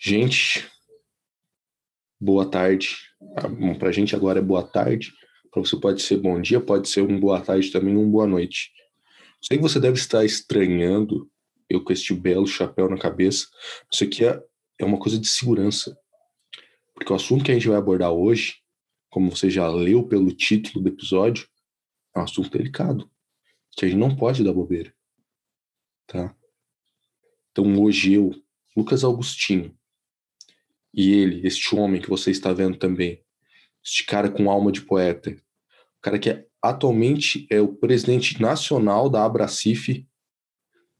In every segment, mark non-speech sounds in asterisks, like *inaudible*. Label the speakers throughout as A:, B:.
A: Gente, boa tarde. Ah, Para a gente agora é boa tarde. Para você pode ser bom dia, pode ser um boa tarde também, um boa noite. Sei que você deve estar estranhando eu com este belo chapéu na cabeça. Isso aqui é, é uma coisa de segurança. Porque o assunto que a gente vai abordar hoje, como você já leu pelo título do episódio, é um assunto delicado. Que a gente não pode dar bobeira. Tá? Então hoje eu, Lucas Augustinho, e ele, este homem que você está vendo também, este cara com alma de poeta, o cara que é, atualmente é o presidente nacional da Abracif,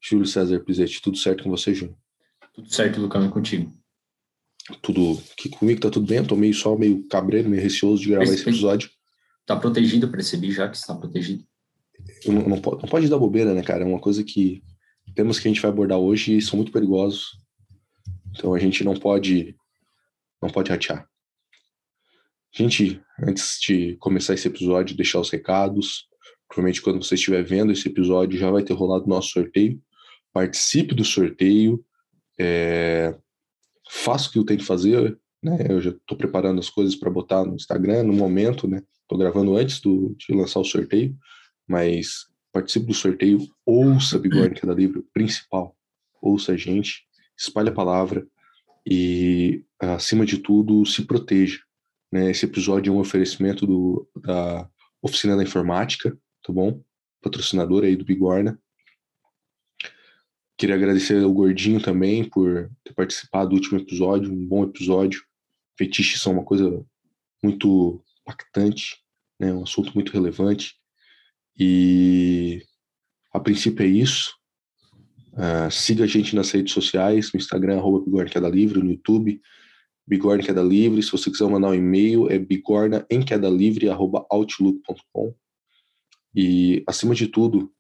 A: Júlio César Pizetti. Tudo certo com você, Júlio?
B: Tudo certo, Lucão, e contigo?
A: Tudo. Que comigo tá tudo bem? Eu tô meio só meio cabreiro, meio receoso de gravar esse episódio.
B: Tá protegido, percebi já que está protegido.
A: Não, não, não, pode, não pode dar bobeira, né, cara? É uma coisa que temas que a gente vai abordar hoje são muito perigosos. Então a gente não pode não pode ratear. Gente, antes de começar esse episódio, deixar os recados. Provavelmente quando você estiver vendo esse episódio já vai ter rolado o nosso sorteio. Participe do sorteio. É... Faça o que eu tenho que fazer. Né? Eu já estou preparando as coisas para botar no Instagram no momento, né? Estou gravando antes do, de lançar o sorteio, mas participe do sorteio, ouça Bigorna da Livre, principal, ouça a gente, espalhe a palavra e, acima de tudo, se proteja. Né? Esse episódio é um oferecimento do, da Oficina da Informática, tá bom? Patrocinador aí do Bigorna. Queria agradecer ao Gordinho também por ter participado do último episódio, um bom episódio. Fetiches são uma coisa muito impactante, né? um assunto muito relevante. E a princípio é isso. Uh, siga a gente nas redes sociais, no Instagram, arroba Bigorna Queda Livre, no YouTube, Bigorna Queda Livre. Se você quiser mandar um e-mail, é bigorna em queda livre, arroba outlook.com. E, acima de tudo,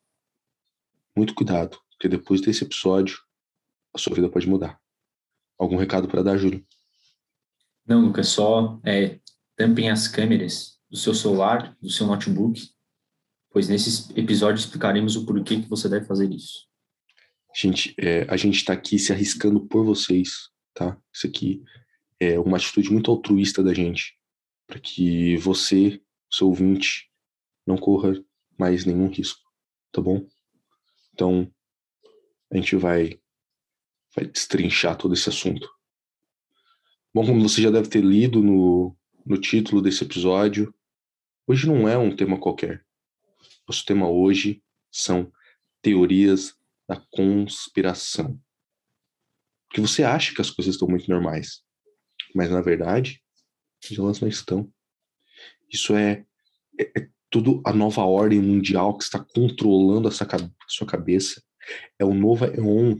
A: muito cuidado, porque depois desse episódio, a sua vida pode mudar. Algum recado para dar, Júlio?
B: Não, Lucas, só é, tampem as câmeras do seu celular, do seu notebook, pois nesse episódio explicaremos o porquê que você deve fazer isso.
A: Gente, é, a gente está aqui se arriscando por vocês, tá? Isso aqui é uma atitude muito altruísta da gente, para que você, seu ouvinte, não corra mais nenhum risco, tá bom? Então, a gente vai, vai destrinchar todo esse assunto. Bom, como você já deve ter lido no, no título desse episódio, hoje não é um tema qualquer. Nosso tema hoje são teorias da conspiração. Porque você acha que as coisas estão muito normais, mas na verdade, elas não estão. Isso é, é, é tudo a nova ordem mundial que está controlando essa a sua cabeça. É o novo Eon,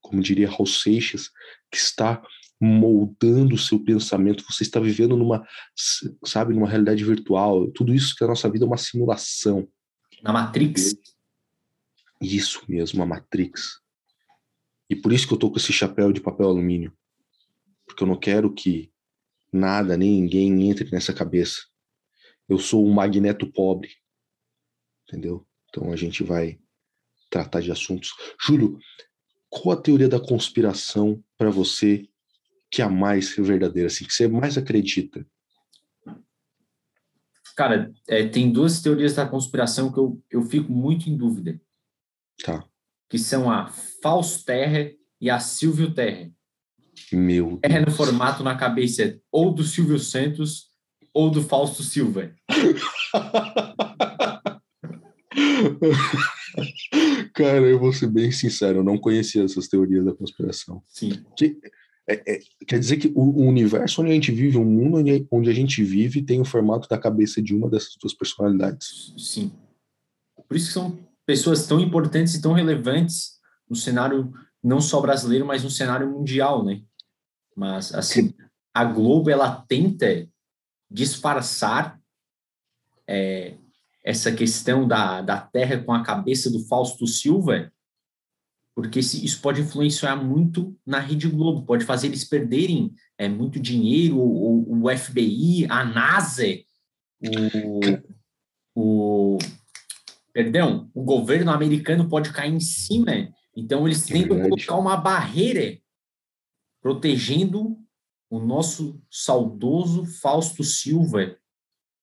A: como diria Raul Seixas, que está moldando o seu pensamento. Você está vivendo numa, sabe, numa realidade virtual. Tudo isso que a nossa vida é uma simulação.
B: Na Matrix.
A: Isso mesmo, a Matrix. E por isso que eu tô com esse chapéu de papel alumínio. Porque eu não quero que nada, nem ninguém entre nessa cabeça. Eu sou um magneto pobre. Entendeu? Então a gente vai tratar de assuntos. Júlio, qual a teoria da conspiração para você que é a mais verdadeira, assim, que você mais acredita?
B: Cara, é, tem duas teorias da conspiração que eu, eu fico muito em dúvida.
A: Tá.
B: Que são a Fausto Terra e a Silvio Terra.
A: Meu
B: Terra no formato na cabeça ou do Silvio Santos ou do Fausto Silva. *laughs*
A: Cara, eu vou ser bem sincero, eu não conhecia essas teorias da conspiração.
B: Sim.
A: Que, é, é, quer dizer que o, o, universo onde a gente vive, o mundo onde, onde, a gente vive, tem o formato da cabeça de uma dessas duas personalidades.
B: Sim. Por isso que são pessoas tão importantes e tão relevantes no cenário não só brasileiro, mas no cenário mundial, né? Mas, assim, a Globo, ela tenta disfarçar é, essa questão da, da Terra com a cabeça do Fausto Silva, porque isso pode influenciar muito na Rede Globo, pode fazer eles perderem é, muito dinheiro, o, o FBI, a NASA, o, o, perdão, o governo americano pode cair em cima, então eles tentam é colocar uma barreira protegendo o nosso saudoso Fausto Silva.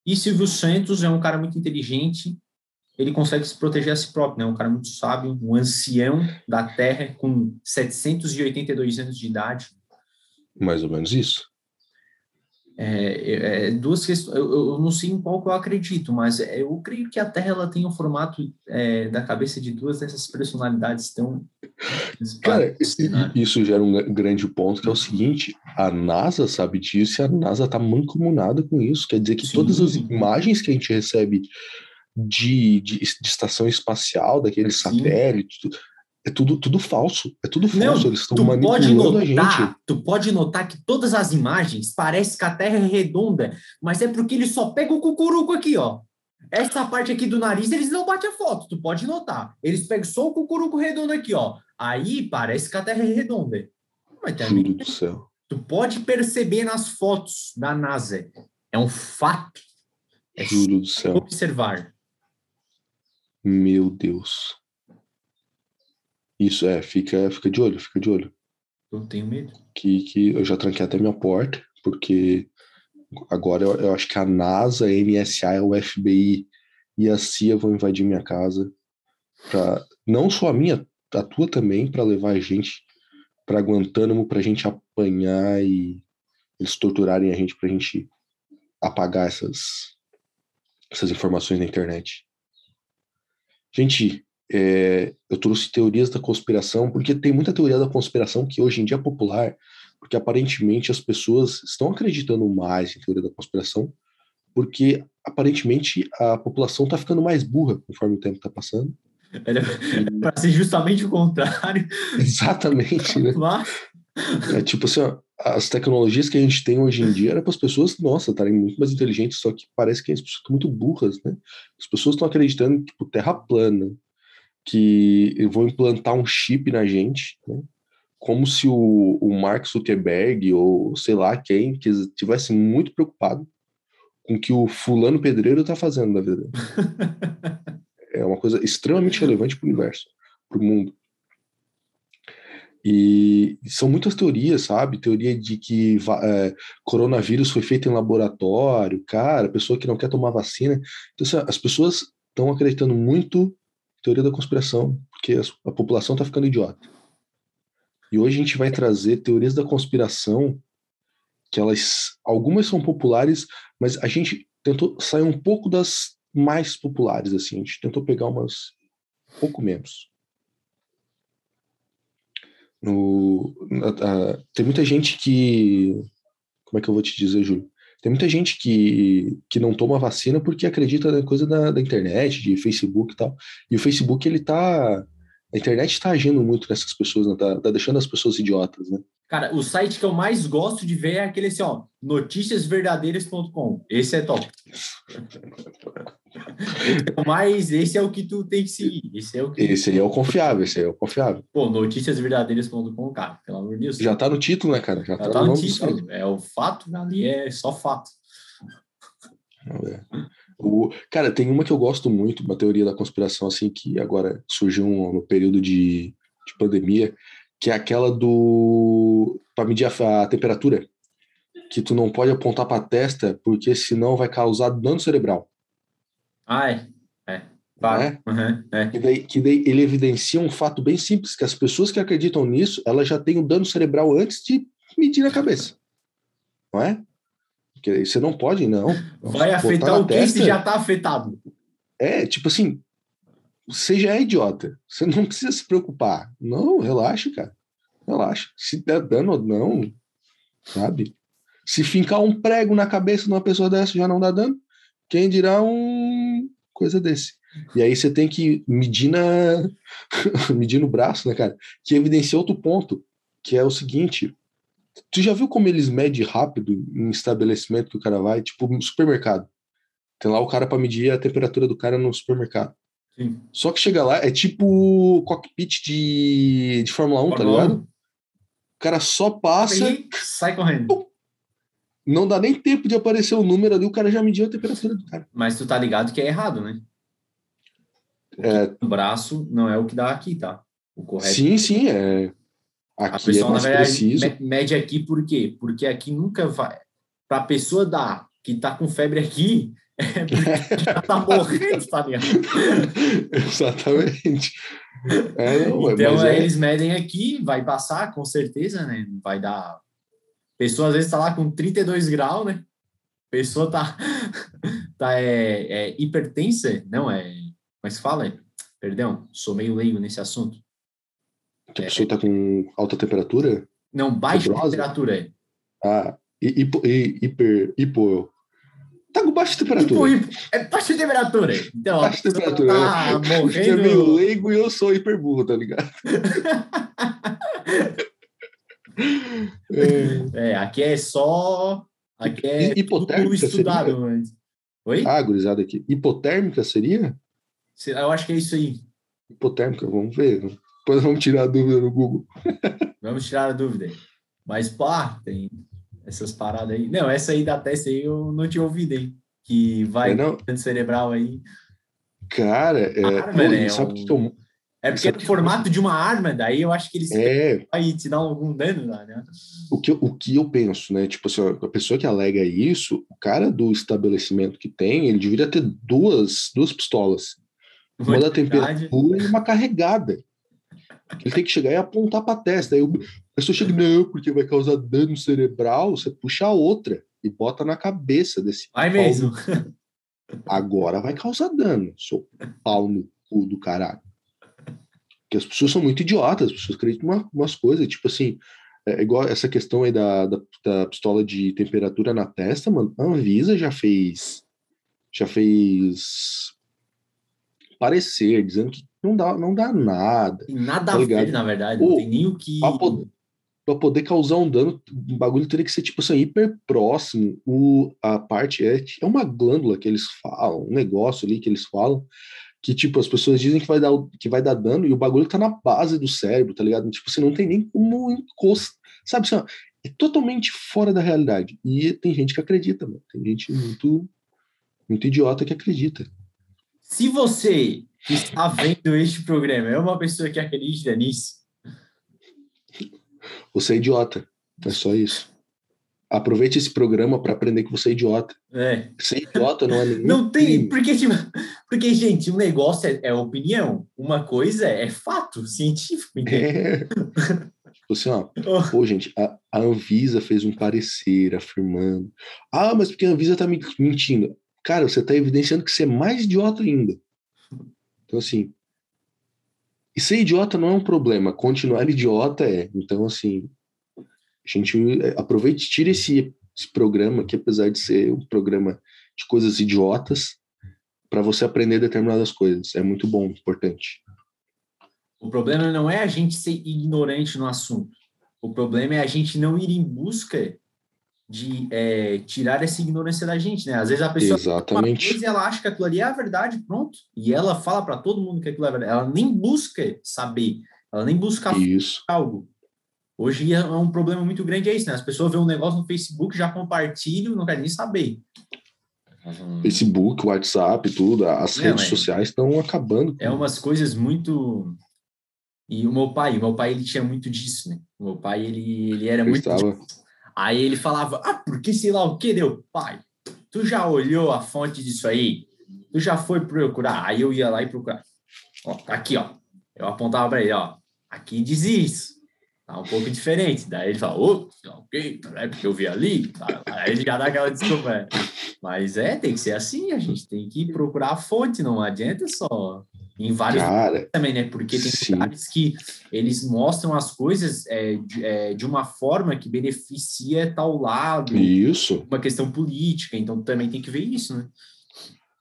B: E Silvio Santos é um cara muito inteligente, ele consegue se proteger a si próprio, né? Um cara muito sábio, um ancião da Terra com 782 anos de idade.
A: Mais ou menos isso.
B: É, é, duas questões, eu, eu, não sei em qual que eu acredito, mas eu creio que a Terra ela tem o um formato é, da cabeça de duas dessas personalidades tão.
A: Cara, isso gera um grande ponto, que é o seguinte: a NASA sabe disso e a NASA tá mancomunada com isso. Quer dizer que Sim. todas as imagens que a gente recebe de, de, de estação espacial, daqueles satélites, é tudo, tudo falso. É tudo falso. Não, Eles estão manipulando notar, a gente.
B: Tu pode notar que todas as imagens parecem que a Terra é redonda, mas é porque eles só pegam o cucuruco aqui, ó. Essa parte aqui do nariz, eles não batem a foto, tu pode notar. Eles pegam só o cucuruco redondo aqui, ó. Aí parece que a Terra é redonda. Mas também,
A: do céu.
B: Tu pode perceber nas fotos da NASA. É um fato.
A: É Juro do céu.
B: Observar.
A: Meu Deus. Isso, é, fica, fica de olho, fica de olho.
B: Eu tenho medo.
A: Que, que eu já tranquei até minha porta, porque agora eu, eu acho que a NASA, a NSA, o FBI e a CIA vão invadir minha casa. Pra, não só a minha, a tua também, para levar a gente para Guantánamo, pra gente apanhar e eles torturarem a gente pra gente apagar essas, essas informações na internet. Gente, é, eu trouxe teorias da conspiração, porque tem muita teoria da conspiração que hoje em dia é popular, porque aparentemente as pessoas estão acreditando mais em teoria da conspiração, porque aparentemente a população está ficando mais burra conforme o tempo está passando.
B: Para ser justamente o contrário. *laughs*
A: Exatamente, né? É tipo assim, ó, as tecnologias que a gente tem hoje em dia era para as pessoas, nossa, estarem muito mais inteligentes, só que parece que as pessoas estão muito burras, né? As pessoas estão acreditando, tipo, terra plana, que eu vou implantar um chip na gente, né? como se o, o Mark Zuckerberg ou sei lá quem que tivesse muito preocupado com o que o fulano pedreiro está fazendo na vida. *laughs* é uma coisa extremamente relevante para o universo, para o mundo. E são muitas teorias, sabe? Teoria de que é, coronavírus foi feito em laboratório, cara, pessoa que não quer tomar vacina. Então, assim, as pessoas estão acreditando muito teoria da conspiração, porque a, a população está ficando idiota. E hoje a gente vai trazer teorias da conspiração que elas algumas são populares, mas a gente tentou sair um pouco das mais populares assim, a gente tentou pegar umas um pouco menos. No, a, a, tem muita gente que como é que eu vou te dizer, Júlio? Tem muita gente que, que não toma vacina porque acredita na coisa da, da internet, de Facebook e tal. E o Facebook, ele tá. A internet está agindo muito nessas pessoas, né? tá, tá deixando as pessoas idiotas, né?
B: Cara, o site que eu mais gosto de ver é aquele assim, ó, noticiasverdadeiras.com. Esse é top. Mas esse é o que tu tem que seguir. Esse é o que...
A: Esse aí é o confiável, esse aí é o confiável.
B: Pô, noticiasverdadeiras.com, cara, pelo amor de Deus.
A: Já tá no título, né, cara?
B: Já, Já tá, tá, no, no título. É o fato, ali é só fato.
A: É. O, cara, tem uma que eu gosto muito, uma teoria da conspiração, assim, que agora surgiu no período de, de pandemia, que é aquela do. para medir a, a, temperatura. Que tu não pode apontar para a testa, porque senão vai causar dano cerebral.
B: Ah, é. É. Claro. É? Uhum, é.
A: Que, daí, que daí ele evidencia um fato bem simples: que as pessoas que acreditam nisso, elas já têm o um dano cerebral antes de medir na cabeça. Não é? Porque você não pode, não.
B: Vai afetar o que se já está afetado.
A: É, tipo assim, você já é idiota. Você não *laughs* precisa se preocupar. Não, relaxa, cara. Relaxa. Se der dano ou não, sabe? Se fincar um prego na cabeça de uma pessoa dessa já não dá dano, quem dirá um coisa desse. E aí você tem que medir na *laughs* medir no braço, né, cara? Que evidencia outro ponto, que é o seguinte: tu já viu como eles medem rápido em estabelecimento que o cara vai, tipo no supermercado? Tem lá o cara para medir a temperatura do cara no supermercado. Sim. Só que chega lá, é tipo cockpit de, de Fórmula 1, tá Fórmula tá ligado? 1. O cara só passa.
B: E sai correndo. Pum,
A: não dá nem tempo de aparecer o número ali, o cara já mediu a temperatura do cara.
B: Mas tu tá ligado que é errado, né?
A: É...
B: O braço não é o que dá aqui, tá? O
A: correto. Sim, sim, é. Aqui
B: a pessoa,
A: é mais
B: na verdade,
A: preciso.
B: me- mede aqui por quê? Porque aqui nunca vai. Para a pessoa dar que tá com febre aqui, é já tá morrendo, tá ligado? *laughs*
A: Exatamente. É, não,
B: Então, aí
A: é,
B: eles medem aqui, vai passar, com certeza, né? Vai dar. Pessoa às vezes tá lá com 32 graus, né? Pessoa tá, *laughs* tá é, é hipertensa, não é. Mas fala, perdão, sou meio leigo nesse assunto.
A: que a pessoa tá com alta temperatura.
B: Não, baixa
A: Fibrosa?
B: temperatura. é.
A: Ah, hi- hipo, hi- hiper, hipo. Tá com baixa temperatura.
B: hipo- é baixa temperatura. Então,
A: Baixa temperatura.
B: tá *laughs*
A: Você é meio
B: morrendo.
A: leigo e eu sou hiper burro, tá ligado? É. *laughs*
B: É, aqui é só. Aqui é
A: Hi- hipotérmica
B: tudo estudado. Mas... Oi?
A: Ah, gurizada aqui. Hipotérmica seria?
B: Eu acho que é isso aí.
A: Hipotérmica, vamos ver. Depois vamos tirar a dúvida no Google.
B: Vamos tirar a dúvida. Mas, pá, tem essas paradas aí. Não, essa aí da testa aí eu não tinha ouvido, hein? Que vai
A: É, não?
B: dano cerebral aí.
A: Cara, é,
B: Arma,
A: pô,
B: né,
A: sabe o que eu.
B: É porque é
A: Sabe
B: no
A: que-
B: formato de uma arma, daí eu acho que eles
A: É,
B: vai te dar algum dano lá, né?
A: o que, eu- o que eu penso, né? Tipo assim, a pessoa que alega isso, o cara do estabelecimento que tem, ele deveria ter duas, duas pistolas. Uma da temperatura e uma carregada. Ele tem que chegar e apontar pra testa. Aí o- a pessoa chega, não, porque vai causar dano cerebral, você puxa a outra e bota na cabeça desse
B: Vai
A: pau
B: mesmo.
A: agora vai causar dano, seu pau no cu do caralho. Porque as pessoas são muito idiotas, as pessoas acreditam em uma, umas coisas, tipo assim, é igual essa questão aí da, da, da pistola de temperatura na testa, mano, a Anvisa já fez, já fez parecer, dizendo que não dá, não dá nada,
B: Tem nada
A: Tá
B: a ver, na verdade.
A: Ô,
B: não tem nem o que.
A: pra poder, pra poder causar um dano, o bagulho teria que ser, tipo assim, hiper próximo. O, a parte é, é uma glândula que eles falam, um negócio ali que eles falam, que, tipo, as pessoas dizem que vai dar, que vai dar dano e o bagulho tá na base do cérebro, tá ligado? Tipo, você não tem nem como encostar, sabe? Assim, é totalmente fora da realidade. E tem gente que acredita, mano. Tem gente muito, muito idiota que acredita.
B: Se você está vendo este programa é uma pessoa que acredita nisso,
A: Você é idiota. É só isso. Aproveite esse programa para aprender que você é idiota.
B: é.
A: Ser idiota não é *laughs* nenhum
B: Não tem, porque, tipo, porque, gente, um negócio é, é opinião, uma coisa é fato científico, entende?
A: É. Tipo assim, ó, *laughs* pô, gente, a, a Anvisa fez um parecer afirmando. Ah, mas porque a Anvisa tá me- mentindo. Cara, você tá evidenciando que você é mais idiota ainda. Então, assim. E ser idiota não é um problema, continuar idiota é. Então, assim. A gente é, aproveite, tire esse, esse programa, que apesar de ser um programa de coisas idiotas, para você aprender determinadas coisas. É muito bom, importante.
B: O problema não é a gente ser ignorante no assunto. O problema é a gente não ir em busca de é, tirar essa ignorância da gente, né? Às vezes a pessoa
A: Exatamente.
B: coisa e ela acha que aquilo ali é a verdade, pronto. E ela fala para todo mundo que aquilo é verdade. Ela nem busca saber, ela nem busca
A: Isso.
B: algo. Hoje é um problema muito grande é isso, né? As pessoas veem um negócio no Facebook, já compartilham, não querem nem saber. Uhum.
A: Facebook, WhatsApp, tudo, as
B: Não,
A: redes
B: é-
A: sociais estão acabando.
B: É umas coisas muito. E o meu pai, o meu pai ele tinha muito disso, né? O meu pai ele, ele era
A: Eu
B: muito.
A: estava-
B: disso. Aí ele falava, ah, porque sei lá o que deu, pai. Tu já olhou a fonte disso aí? Tu já foi procurar? Aí eu ia lá e procurar. Ó, tá aqui, ó. Eu apontava para ele, ó. Aqui diz isso. Tá um pouco diferente. Daí ele fala, ô, ok, é porque eu vi ali. Tá. Aí ele já dá aquela desculpa. né? Mas é, tem que ser assim, a gente tem que procurar a fonte, não adianta só em vários
A: Cara,
B: também, né? Porque tem
A: Sim.
B: lugares que eles mostram as coisas é, de, é, de uma forma que beneficia tal lado,
A: isso
B: uma questão política, então também tem que ver isso, né?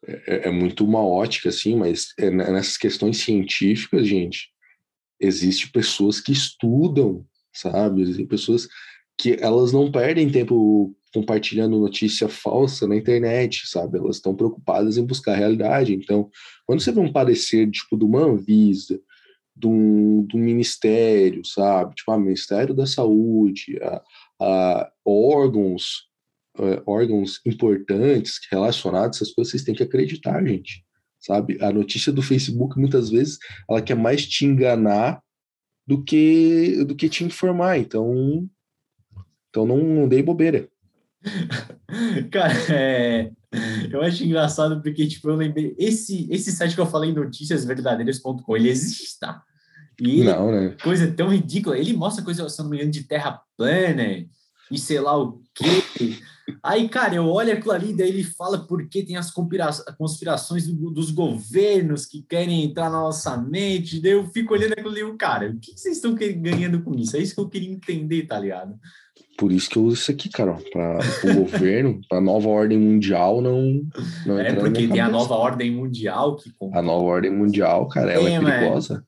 A: é, é muito uma ótica, assim, mas é n- nessas questões científicas, gente, existe pessoas que estudam, sabe? Existem pessoas que elas não perdem tempo compartilhando notícia falsa na internet, sabe? Elas estão preocupadas em buscar a realidade. Então, quando você vê um parecer, tipo, de uma Anvisa, de um ministério, sabe? Tipo, ah, Ministério da Saúde, a, a órgãos, eh, órgãos importantes relacionados a essas coisas, vocês têm que acreditar, gente. Sabe? A notícia do Facebook, muitas vezes, ela quer mais te enganar do que do que te informar. Então, então não, não dei bobeira. *laughs*
B: Cara, é, eu acho engraçado porque, tipo, eu lembrei, esse, esse site que eu falei, noticiasverdadeiras.com, ele existe, tá?
A: E ele, não, né?
B: Coisa tão ridícula. Ele mostra coisa, se não me engano, de terra plana e sei lá o quê. Aí, cara, eu olho aquilo ali, daí ele fala porque tem as conspirações do, dos governos que querem entrar na nossa mente. Daí eu fico olhando aquilo ali, cara, o que vocês estão ganhando com isso? É isso que eu queria entender, tá ligado?
A: Por isso que eu uso isso aqui, cara, para o *laughs* governo, para a nova ordem mundial não. não
B: é porque tem a nova ordem mundial que.
A: A nova ordem mundial, cara, ela é, é perigosa.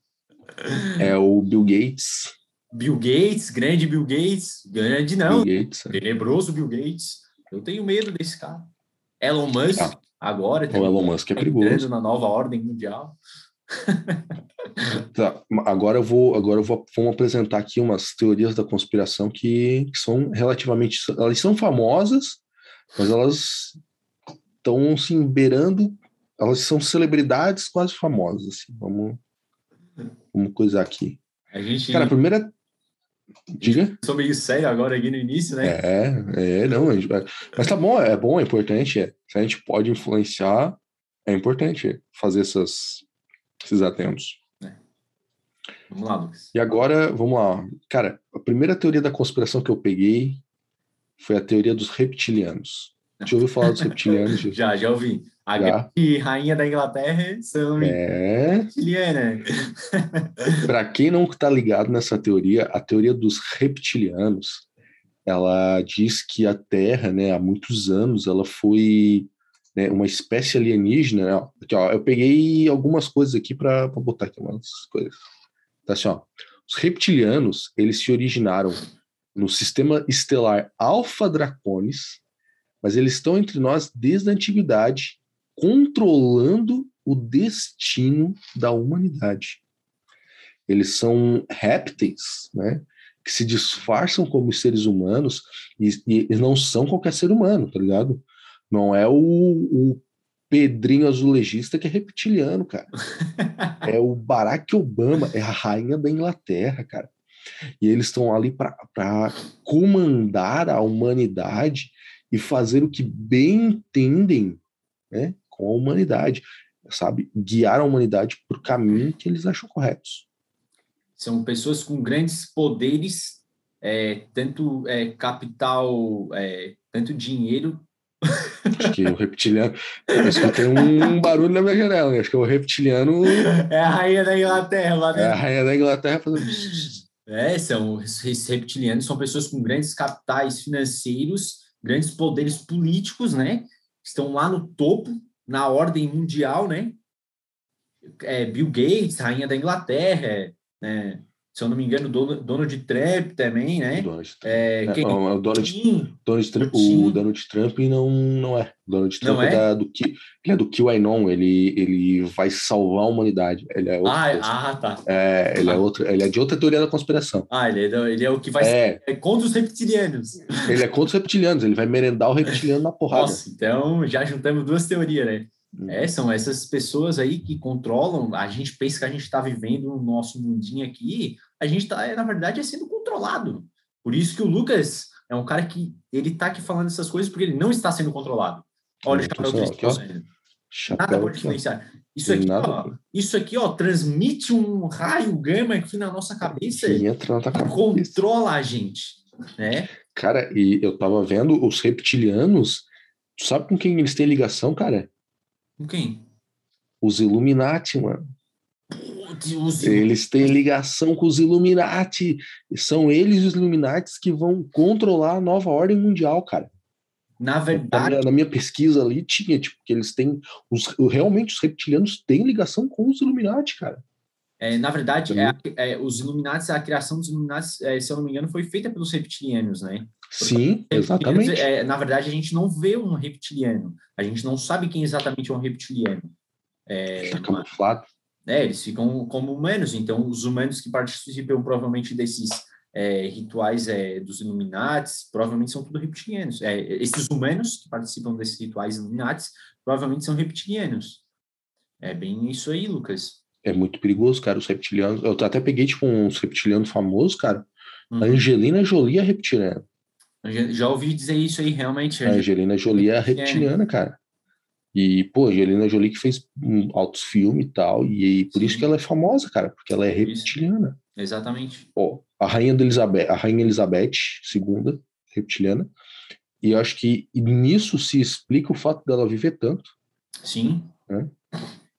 A: É o Bill Gates.
B: Bill Gates, grande Bill Gates, grande não, Bill Gates, é. tenebroso Bill Gates. Eu tenho medo desse cara. Elon Musk, ah, agora.
A: O Elon Musk é perigoso.
B: na nova ordem mundial. *laughs*
A: tá, agora eu vou, agora eu vou, vamos apresentar aqui umas teorias da conspiração que, que são relativamente, elas são famosas, mas elas estão assim beirando, elas são celebridades quase famosas. Assim. Vamos, vamos coisar aqui.
B: A gente...
A: Cara, a primeira Diga.
B: Sou meio sério agora aqui no início, né?
A: É, é, não. Mas tá bom, é bom, é importante. É. Se a gente pode influenciar, é importante fazer essas, esses atentos. É.
B: Vamos lá, Lucas.
A: E agora, vamos lá. Cara, a primeira teoria da conspiração que eu peguei foi a teoria dos reptilianos. Já ouviu falar dos reptilianos? *laughs*
B: já, já ouvi. A grande rainha da Inglaterra são
A: é.
B: reptiliana. *laughs*
A: Para quem não está ligado nessa teoria, a teoria dos reptilianos, ela diz que a Terra, né, há muitos anos, ela foi né, uma espécie alienígena. Né? Aqui, ó, eu peguei algumas coisas aqui para botar aqui umas coisas. Tá assim, ó. Os reptilianos, eles se originaram no sistema estelar Alpha Draconis, mas eles estão entre nós desde a antiguidade controlando o destino da humanidade. Eles são répteis, né? Que se disfarçam como seres humanos e, e não são qualquer ser humano, tá ligado? Não é o, o Pedrinho azulejista que é reptiliano, cara. *laughs* é o Barack Obama, é a rainha da Inglaterra, cara. E eles estão ali para comandar a humanidade e fazer o que bem entendem, né? com a humanidade, sabe? Guiar a humanidade para o caminho que eles acham corretos.
B: São pessoas com grandes poderes, é, tanto é, capital, é, tanto dinheiro.
A: Acho que o reptiliano. Eu escutei um barulho na minha janela. Acho que o reptiliano.
B: É a rainha da Inglaterra lá dentro.
A: É a rainha da Inglaterra fazendo.
B: É, são esses reptilianos são pessoas com grandes capitais financeiros, grandes poderes políticos, né? Estão lá no topo na ordem mundial, né? É, Bill Gates, rainha da Inglaterra, né? Se eu não me engano, Donald Trump também, né?
A: Donald Trump. É, é, quem... o, Donald, Donald Trump, o Donald Trump não, não é. O Donald Trump é? é? Da, do que ele é do QAnon, ele ele vai salvar a humanidade. Ele é
B: ah, ah, tá.
A: É, ele é ah. é outro, ele é de outra teoria da conspiração.
B: Ah, ele é, ele é o que vai é. é contra os reptilianos.
A: Ele é contra os reptilianos, ele vai merendar o reptiliano na porrada.
B: Nossa, então já juntamos duas teorias, né? Uhum. É, são essas pessoas aí que controlam. A gente pensa que a gente está vivendo no nosso mundinho aqui, a gente está, na verdade, é sendo controlado. Por isso que o Lucas é um cara que ele está aqui falando essas coisas porque ele não está sendo controlado. Olha o chapéu ele Nada pode influenciar. Isso aqui, ó, isso aqui, ó, transmite um raio gama aqui na nossa cabeça
A: e entra na cabeça.
B: controla a gente, né?
A: Cara, e eu tava vendo os reptilianos, sabe com quem eles têm ligação, cara?
B: Com quem?
A: Os Illuminati, mano. Eles têm ligação com os Illuminati. São eles os Illuminati que vão controlar a nova ordem mundial, cara.
B: Na verdade.
A: Na, na minha pesquisa ali tinha, tipo, que eles têm. Os, realmente os reptilianos têm ligação com os Illuminati, cara.
B: É, na verdade, é, é, os Illuminati, a criação dos Illuminati, é, se eu não me engano, foi feita pelos reptilianos, né?
A: Sim, exatamente.
B: É, na verdade, a gente não vê um reptiliano. A gente não sabe quem exatamente é um reptiliano. É,
A: tá camuflado.
B: É, eles ficam como humanos. Então, os humanos que participam provavelmente desses é, rituais é, dos Illuminates, provavelmente são tudo reptilianos. É, esses humanos que participam desses rituais Illuminates, provavelmente são reptilianos. É bem isso aí, Lucas.
A: é muito perigoso, cara, os reptilianos. Eu até peguei, tipo, uns reptilianos famosos, cara.
B: Uhum.
A: Angelina Jolie é reptiliana.
B: Já- Já ouvi dizer isso aí, realmente.
A: A Angelina Jolie é reptiliana, cara. E, pô, a Angelina Jolie que fez hum, altos filmes e tal, e, por isso
B: Sim.
A: que ela é famosa, cara, porque ela é
B: Isso.
A: reptiliana.
B: Exatamente.
A: Ó, a rainha da Elizabeth, a rainha Elizabeth II, reptiliana. E eu acho que nisso se explica o fato dela viver tanto,
B: Sim.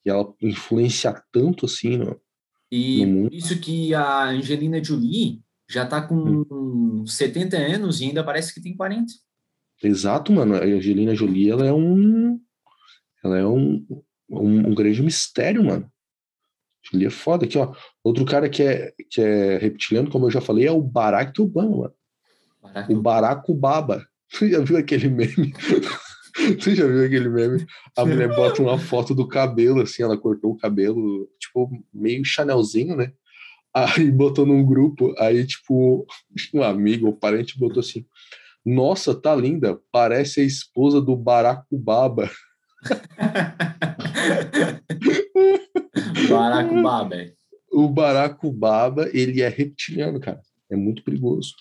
A: e ela influenciar tanto assim, no,
B: E
A: No mundo.
B: por isso que a Angelina Jolie já tá com
A: Hum.
B: 70 anos e ainda parece que tem 40.
A: Exato, mano. A Angelina Jolie, ela é um. Ela é um, um, um grande mistério, mano. Jolie é foda. Aqui, ó. Outro cara que é, que é reptiliano, como eu já falei, é o Barack Obama, mano.
B: Barack
A: O Barack Obama. *laughs* Você já viu aquele meme? *laughs* Você já viu aquele meme? A mulher bota uma foto do cabelo, assim, ela cortou o cabelo, tipo, meio chanelzinho, né? Aí botou num grupo, aí, tipo, um amigo ou parente botou assim: Nossa, tá linda, parece a esposa do Barack Obama. *laughs*
B: É.
A: O Barack Obama, ele é reptiliano, cara. É muito perigoso.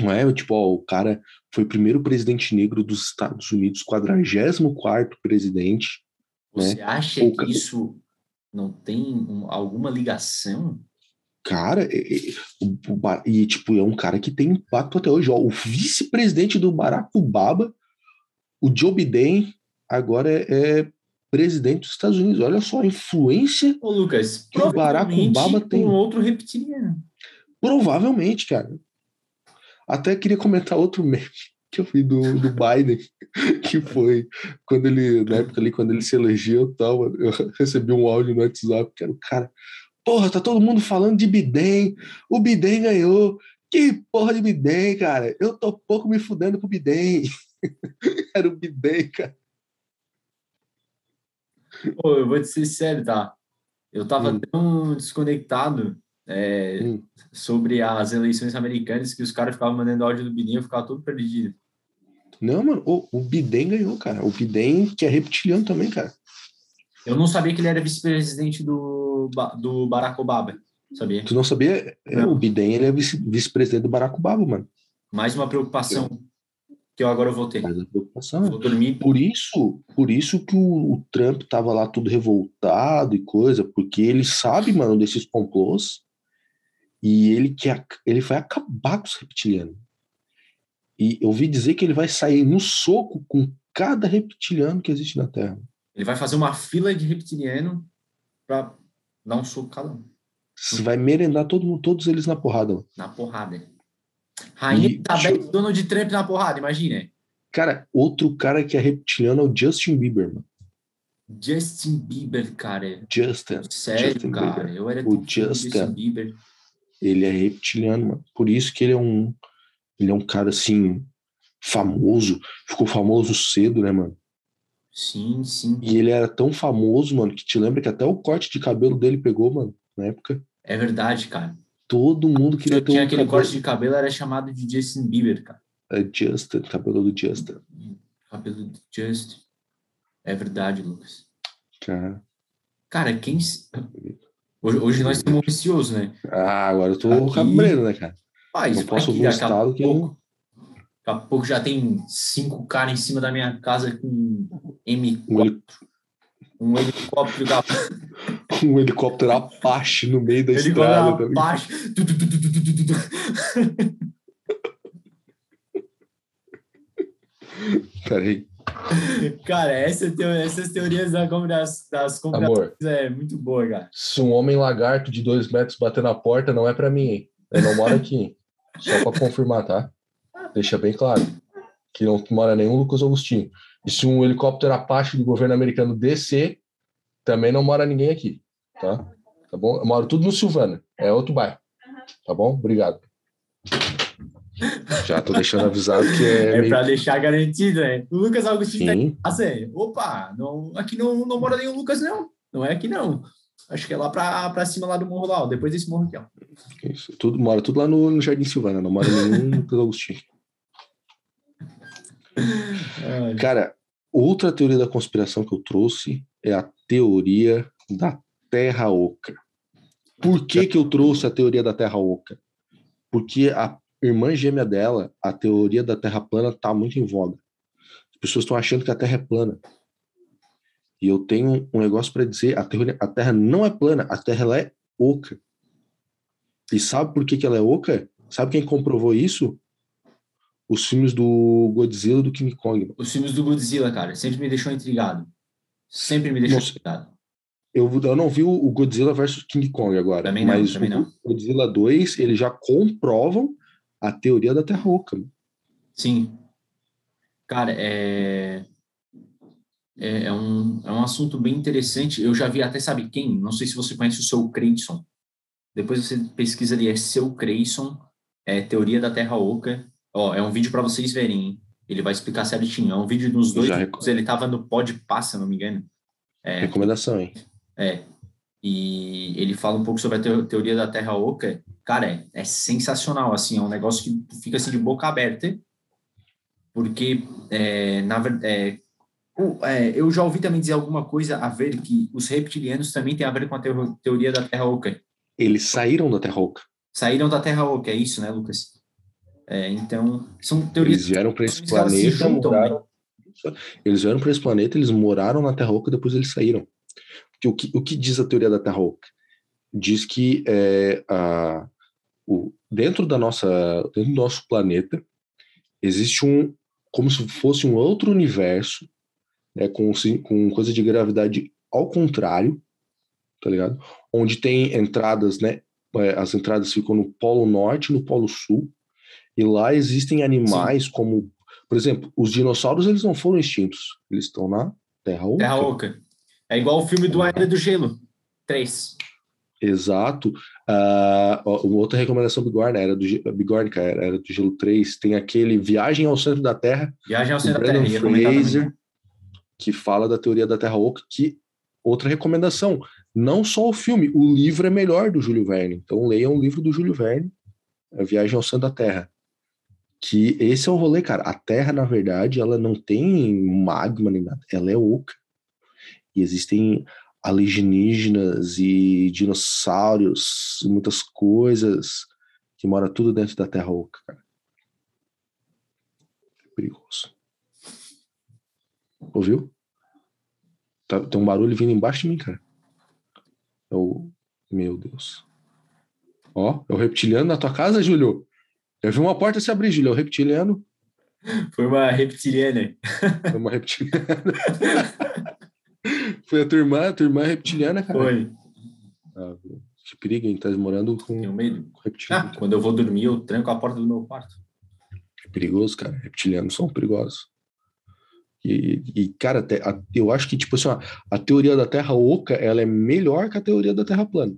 A: Não é? Tipo, ó, o cara foi o primeiro presidente negro dos Estados Unidos, 44 presidente.
B: Você
A: né?
B: acha
A: O
B: que isso não tem um- alguma ligação?
A: Cara, o- o Ba- e tipo, é um cara que tem impacto até hoje. Ó, o vice-presidente do Barack Obama, o Joe Biden, agora é, é presidente dos Estados Unidos. Olha só a influência,
B: Ô, Lucas,
A: Que o Barack
B: provavelmente
A: Obama tem.
B: um outro reptiliano.
A: provavelmente, cara. Até queria comentar outro meme que eu vi do, do *laughs* Biden, que foi quando ele, na época ali, quando ele se elegeu e tal, eu recebi um áudio no WhatsApp que era o cara, porra, tá todo mundo falando de Biden, o Biden ganhou, que porra de Biden, cara, eu tô pouco me fudendo com o Biden. *laughs* era o Biden, cara.
B: Pô, eu vou te ser sério, tá? Eu tava
A: Hum.
B: tão desconectado é,
A: Hum.
B: sobre as eleições americanas que os caras ficavam mandando áudio do Bininho, eu ficava todo perdido.
A: Não, mano, o, o Biden ganhou, cara. O Biden, que é reptiliano também, cara.
B: Eu não sabia que ele era vice-presidente do, do Barack Obama, sabia?
A: Tu não sabia? É,
B: Não.
A: o Biden, ele é vice- vice-presidente do Barack Obama, mano.
B: Mais uma preocupação que eu agora vou ter.
A: Mas a preocupação.
B: Vou dormir.
A: Por isso, por isso que o, o Trump tava lá tudo revoltado e coisa, porque ele sabe, mano, desses complôs e ele quer, ele vai acabar com os reptilianos. E eu ouvi dizer que ele vai sair no soco com cada reptiliano que existe na Terra.
B: Ele vai fazer uma fila de reptiliano pra dar um soco cada um,
A: Você vai merendar todo mundo, todos eles na porrada. mano.
B: na porrada. Rainha
A: E-
B: Elizabeth e Donald Trump na porrada, imagina.
A: Cara, outro cara que é reptiliano é o Justin Bieber, mano.
B: Justin Bieber, cara.
A: Justin.
B: Sério,
A: Justin
B: cara.
A: Bieber.
B: Eu era
A: O Justin.
B: Justin Bieber.
A: Ele é reptiliano, mano. Por isso que ele é um. Ele é um cara assim. Famoso. Ficou famoso cedo, né, mano?
B: Sim, sim.
A: E ele era tão famoso, mano, que te lembra que até o corte de cabelo dele pegou, mano, na época.
B: É verdade, cara.
A: Todo mundo queria ter
B: tinha
A: um
B: aquele
A: cabelo.
B: corte de cabelo, era chamado de Justin Bieber, cara.
A: É Justin, cabelo do Justin.
B: Cabelo de Justin. É verdade, Lucas.
A: Cara.
B: Cara, quem. Hoje, hoje nós estamos ansiosos, né?
A: Ah, agora eu tô
B: Aqui-
A: cabreiro, né, cara?
B: Mas
A: Não posso
B: a
A: estado que eu-
B: pouco. Daqui a pouco já tem cinco caras em cima da minha casa com M4,
A: Um, heli-
B: helicóptero da *laughs*
A: um helicóptero Apache no meio da estrada.
B: Apache. *laughs*
A: Peraí.
B: Cara, essa teo- essas teorias da das conspirações
A: Amor,
B: é muito boa, cara.
A: se um homem lagarto de dois metros bater na porta, não é pra mim, hein? Eu não moro aqui, hein? Só pra confirmar, tá? Deixa bem claro. Que não mora nenhum Lucas Augustinho. E se um helicóptero Apache do governo americano descer, também não mora ninguém aqui, tá? Tá bom? Eu moro tudo no Silvana. É outro bairro. Tá bom? Obrigado. Já tô deixando avisado que é,
B: É
A: meio...
B: pra deixar garantido, né? O Lucas Agostinho tá
A: Sim,
B: assim, opa, não, aqui não, não mora nenhum Lucas, não. Não é aqui, não. Acho que é lá pra, pra cima lá do morro lá, ó. Depois desse morro aqui, ó.
A: isso. Tudo, mora tudo lá no, no Jardim Silvana. Não mora nenhum Lucas *laughs* Augustinho. Cara, outra teoria da conspiração que eu trouxe é a teoria da Terra Oca. Por que, que eu trouxe a teoria da Terra Oca? Porque a irmã gêmea dela, a teoria da Terra plana, está muito em voga. As pessoas estão achando que a Terra é plana. E eu tenho um negócio para dizer: a, teoria, a Terra não é plana, a Terra ela é oca. E sabe por que, que ela é oca? Sabe quem comprovou isso? Os filmes do Godzilla e do King Kong.
B: Os filmes do Godzilla, cara, sempre me deixou intrigado. Sempre me deixou Nossa, intrigado.
A: Eu, eu não vi o Godzilla versus King Kong agora.
B: Também não,
A: mas
B: também
A: o
B: não.
A: Godzilla 2, eles já comprovam a teoria da Terra Oca.
B: Sim. Cara, é... É, é, um, é um assunto bem interessante. Eu já vi até, sabe quem? Não sei se você conhece o seu Creyson. Depois você pesquisa ali, é seu Creyson, é Teoria da Terra Oca. Ó, é um vídeo para vocês verem, hein? Ele vai explicar certinho. É um vídeo dos dois. Ele tava no Pod Passa, não me engano.
A: É, Recomendação, hein?
B: É. E ele fala um pouco sobre a teoria da Terra Oca. Cara, é, é sensacional, assim, é um negócio que fica assim de boca aberta, porque é, na é, é, eu já ouvi também dizer alguma coisa a ver que os reptilianos também têm a ver com a teoria da Terra Oca.
A: Eles saíram da Terra Oca.
B: Saíram da Terra Oca, é isso, né, Lucas? É, então, são teorias.
A: Eles vieram para esse planeta. Moraram... né? Eles vieram para esse planeta, eles moraram na Terra Oca, depois eles saíram. Porque o que, o que diz a teoria da Terra Oca? Diz que é, a, o, dentro da nossa, dentro do nosso planeta existe um, como se fosse um outro universo né, com, com coisa de gravidade ao contrário, tá ligado? Onde tem entradas, né? É, as entradas ficam no Polo Norte e no Polo Sul, e lá existem animais Sim. como, por exemplo, os dinossauros eles não foram extintos, eles estão na Terra Oca.
B: Terra Oca. É igual o filme do Era do Gelo, 3.
A: Exato. Uh, uma outra recomendação Bigorna era do Bigorna, cara, era do Gelo 3. Tem aquele Viagem ao Centro da Terra.
B: Viagem ao Centro da Terra. Fraser,
A: que fala da teoria da Terra Oca, que outra recomendação, não só o filme, o livro é melhor do Júlio Verne. Então leiam o livro do Júlio Verne, A Viagem ao Centro da Terra. Que esse é o rolê, cara. A Terra, na verdade, ela não tem magma nem nada, ela é oca. E existem alienígenas e dinossauros, muitas coisas que mora tudo dentro da Terra Oca, cara. É perigoso. Ouviu? Tá, tem um barulho vindo embaixo de mim, cara. O. Meu Deus. Ó, é o reptiliano na tua casa, Júlio? Eu vi uma porta se abrir, Júlio. O reptiliano.
B: Foi uma reptiliana.
A: Foi uma reptiliana. Foi a tua irmã, a tua irmã é reptiliana, cara?
B: Foi.
A: Ah, que perigo, hein? Tá morando com.
B: Tenho medo. Com reptiliano. Ah, quando eu vou dormir, eu tranco a porta do meu quarto.
A: É perigoso, cara. Reptilianos são perigosos. E, e cara, eu acho que, tipo assim, a teoria da Terra oca, ela é melhor que a teoria da Terra plana.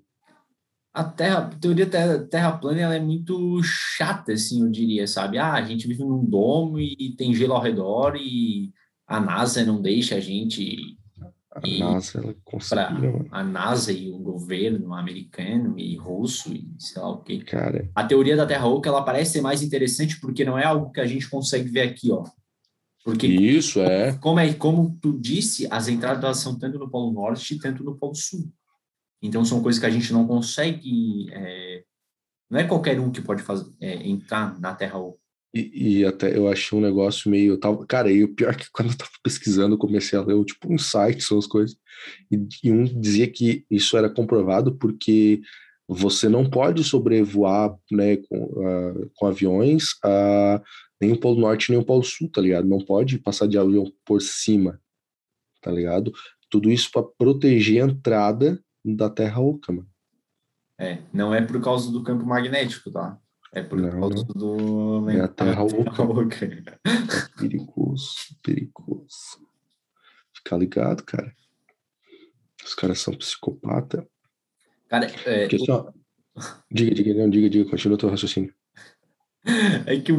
B: A, terra, a teoria terra, terra plana, ela é muito chata, assim, eu diria, sabe? Ah, a gente vive num domo e tem gelo ao redor e a NASA não deixa a gente...
A: A NASA, ela conseguiu.
B: A NASA e o governo americano e russo e sei lá o quê.
A: Cara...
B: A teoria da Terra oca, ela parece ser mais interessante porque não é algo que a gente consegue ver aqui, ó porque
A: Isso, é.
B: Como, é. como tu disse, as entradas são tanto no Polo Norte quanto no Polo Sul. Então, são coisas que a gente não consegue... É, não é qualquer um que pode fazer, é, entrar na Terra Oca.
A: E, e, até eu achei um negócio meio. Tava, cara, e o pior é que *laughs* quando eu tava pesquisando, eu comecei a ler tipo, um site, são as coisas. E, e, um dizia que isso era comprovado porque você não pode sobrevoar né, com, uh, com aviões uh, nem o Polo Norte nem o Polo Sul, tá ligado? Não pode passar de avião por cima, tá ligado? Tudo isso para proteger a entrada da Terra Oca, mano.
B: É, não é por causa do campo magnético, tá? É por não, causa não. do.
A: É a Terra Oca. Oca. É perigoso, perigoso. Fica ligado, cara. Os caras são psicopata.
B: Cara, é.
A: Porque, o... Diga, diga, não, diga, diga, continua o teu raciocínio. *laughs*
B: É que o,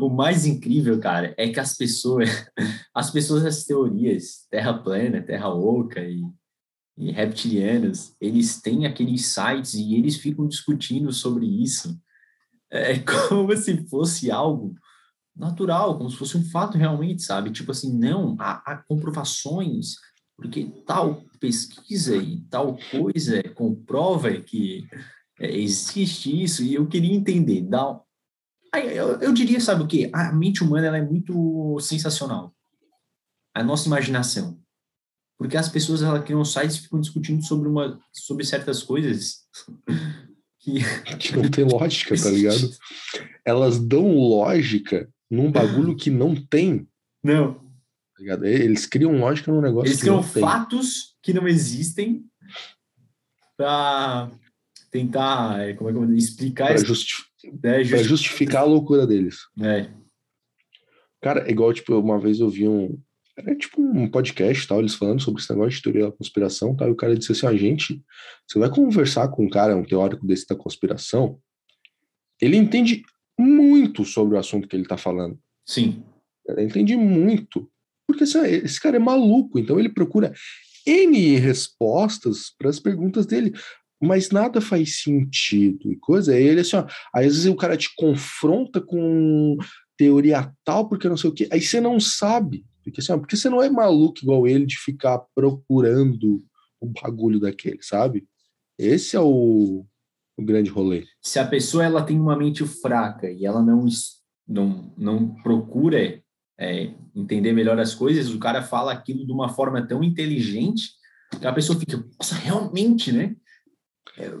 B: o mais incrível, cara, é que as pessoas, *laughs* as pessoas das teorias, terra plana, terra oca e, e reptilianos, eles têm aqueles sites e eles ficam discutindo sobre isso. É *laughs* como se fosse algo natural, como se fosse um fato realmente, sabe? Tipo assim, não, há, há comprovações porque tal pesquisa e tal coisa comprova que é, existe isso, e eu queria entender. Dá, eu, eu diria, sabe o quê? A mente humana ela é muito sensacional. A nossa imaginação. Porque as pessoas ela criam sites e ficam discutindo sobre, uma, sobre certas coisas *laughs*
A: que... que não tem lógica, tá ligado? Elas dão lógica num bagulho que não tem.
B: Não.
A: Tá Eles criam lógica num negócio
B: Eles criam fatos que não existem para tentar, é, como é que eu explicar
A: pra, justi é, justi justificar a loucura deles.
B: É.
A: Cara, é igual, tipo, uma vez eu vi um. Era tipo um podcast tal, eles falando sobre esse negócio de teoria da conspiração tal, e o cara disse assim: a gente, você vai conversar com um cara, um teórico desse da conspiração, ele entende muito sobre o assunto que ele tá falando.
B: Sim.
A: Ele entende muito. Porque assim, esse cara é maluco, então ele procura N respostas para as perguntas dele mas nada faz sentido e coisa. Aí ele assim, ó, aí às vezes o cara te confronta com teoria tal, porque não sei o quê, aí você não sabe. Porque, assim, ó, porque você não é maluco igual ele de ficar procurando o bagulho daquele, sabe? Esse é o, o grande rolê.
B: Se a pessoa ela tem uma mente fraca e ela não, não, não procura é, entender melhor as coisas, o cara fala aquilo de uma forma tão inteligente que a pessoa fica, nossa, realmente, né?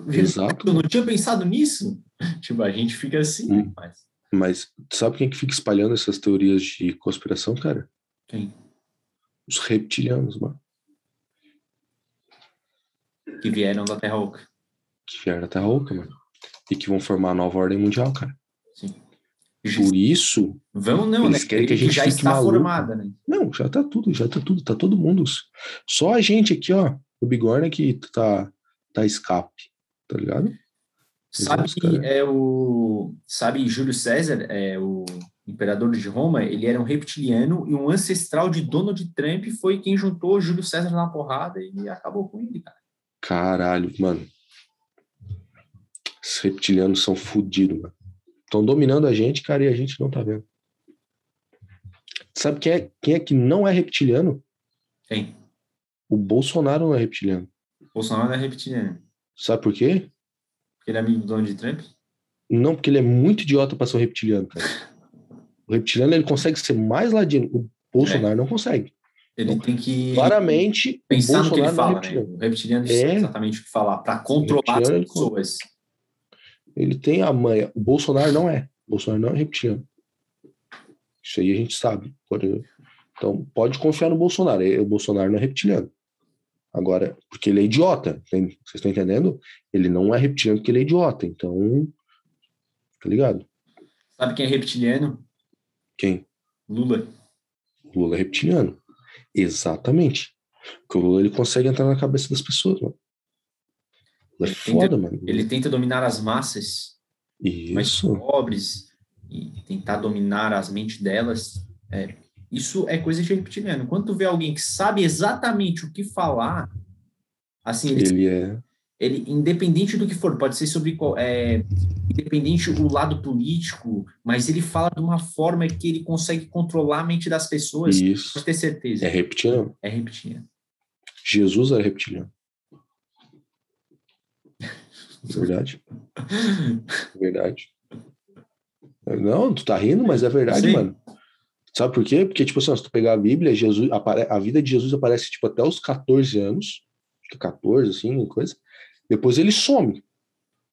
A: Exato. *laughs*
B: Eu não tinha pensado nisso. *laughs* Tipo, a gente fica assim, hum. mas...
A: Mas sabe quem que fica espalhando essas teorias de conspiração, cara?
B: Quem?
A: Os reptilianos, mano.
B: Que vieram da Terra Oca.
A: Que vieram da Terra Oca, mano. E que vão formar a nova ordem mundial, cara.
B: Sim.
A: Por isso.
B: Vão não,
A: eles
B: né?
A: querem que a gente
B: já está
A: maluco.
B: formada, né?
A: Não, já tá tudo, já tá tudo, tá todo mundo. Só a gente aqui, ó, o Bigorna que tá, tá escape tá ligado?
B: Sabe que é o sabe Júlio César, é o imperador de Roma, ele era um reptiliano e um ancestral de Donald Trump foi quem juntou Júlio César na porrada e acabou com ele, cara.
A: Caralho, mano. Os reptilianos são fodidos, mano. Estão dominando a gente, cara, e a gente não tá vendo. Sabe quem é, quem é que não é reptiliano?
B: Quem?
A: O Bolsonaro não é reptiliano.
B: O Bolsonaro não é reptiliano.
A: Sabe por quê?
B: Porque ele é amigo do Donald Trump?
A: Não, porque ele é muito idiota para ser um reptiliano, cara. *laughs* O reptiliano ele consegue ser mais ladino. O Bolsonaro é. não consegue.
B: Ele então, tem que
A: claramente
B: pensar no que ele fala, é né? O reptiliano é exatamente o que falar para controlar as pessoas.
A: Ele tem a manha. O Bolsonaro não é. O Bolsonaro não é reptiliano. Isso aí a gente sabe. Então pode confiar no Bolsonaro. O Bolsonaro não é reptiliano. Agora, porque ele é idiota, vocês estão entendendo? Ele não é reptiliano porque ele é idiota, então. Tá ligado?
B: Sabe quem é reptiliano?
A: Quem?
B: Lula.
A: Lula é reptiliano. Exatamente. Porque o Lula ele consegue entrar na cabeça das pessoas, mano. Lula é foda,
B: tenta,
A: mano.
B: Ele tenta dominar as massas
A: Isso.
B: mais pobres e tentar dominar as mentes delas. É, isso é coisa de reptiliano. Quando tu vê alguém que sabe exatamente o que falar, assim,
A: ele, ele é
B: ele independente do que for, pode ser sobre é, independente do lado político, mas ele fala de uma forma que ele consegue controlar a mente das pessoas.
A: Isso.
B: Pode ter certeza.
A: É reptiliano.
B: É reptiliano.
A: Jesus era reptiliano. Verdade. verdade. Não, tu tá rindo, mas é verdade, Sim. mano. Sabe por quê? Porque, tipo assim, se tu pegar a Bíblia, Jesus, a vida de Jesus aparece, tipo, até os 14 anos, 14, assim, coisa. Depois ele some.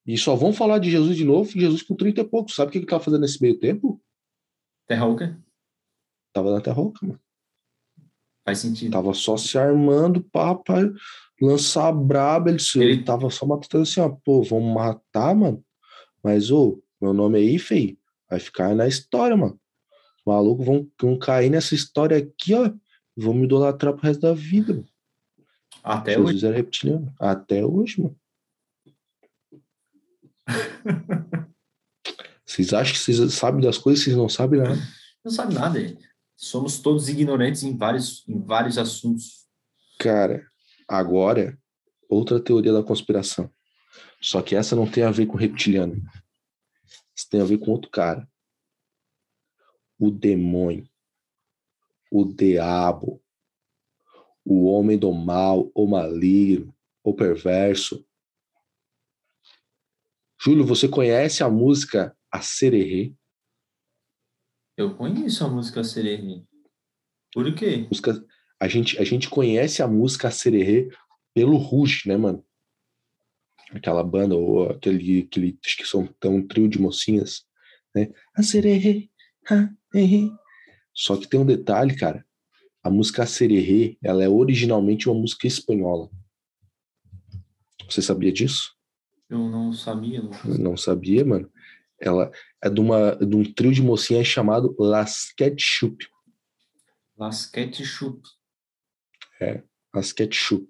A: E só vão falar de Jesus de novo, Jesus com 30 e pouco. Sabe o que ele tava fazendo nesse meio tempo?
B: Terra Oca?
A: Tava na Terra Oca, mano.
B: Faz sentido.
A: Tava só se armando para lançar a braba. Ele, ele tava só matando assim, ó, pô, vamos matar, mano. Mas, ô, meu nome aí, feio, vai ficar na história, mano malucos vão, vão cair nessa história aqui, ó. Vão me idolatrar pro resto da vida. Mano.
B: Até
A: Jesus
B: hoje.
A: era reptiliano. Até hoje, mano. *laughs* vocês acham que vocês sabem das coisas, vocês não sabem nada.
B: Não sabe nada. Somos todos ignorantes em vários, em vários assuntos.
A: Cara, agora, outra teoria da conspiração. Só que essa não tem a ver com reptiliano. Isso tem a ver com outro cara o demônio, o diabo, o homem do mal, o maligno, o perverso. Júlio, você conhece a música A Sererê?
B: Eu conheço a música Sererê. Por quê?
A: Música, a, gente, a gente conhece a música A Sererê pelo Ruge, né, mano? Aquela banda, ou aquele, aquele acho que são um trio de mocinhas, né? A Sererê, a Só que tem um detalhe, cara. A música Sererê, ela é originalmente uma música espanhola. Você sabia disso?
B: Eu não sabia. Não,
A: não sabia, mano. Ela é de, uma, de um trio de mocinhas chamado Las Ketchup.
B: Las Ketchup.
A: É, Las Ketchup.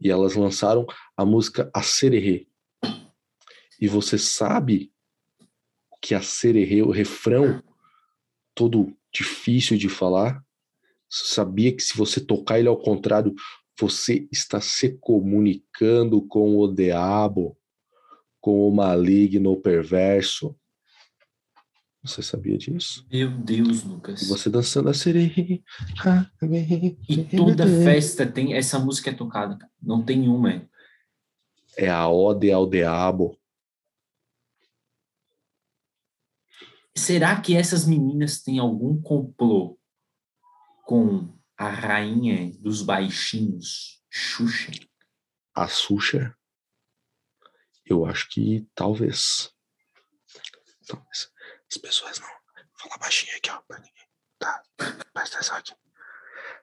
A: E elas lançaram a música A Sererê. E você sabe que a Sererê, o refrão, todo difícil de falar, sabia que se você tocar ele ao contrário, você está se comunicando com o diabo, com o maligno perverso. Você sabia disso?
B: Meu Deus, Lucas.
A: E você dançando a sereia.
B: E toda festa tem essa música é tocada. Não tem uma. É,
A: é a ode ao diabo.
B: Será que essas meninas têm algum complô com a rainha dos baixinhos, Xuxa?
A: A Xuxa? Eu acho que talvez. Talvez. As pessoas não. Fala baixinho aqui, ó, pra ninguém. Tá? Presta atenção aqui.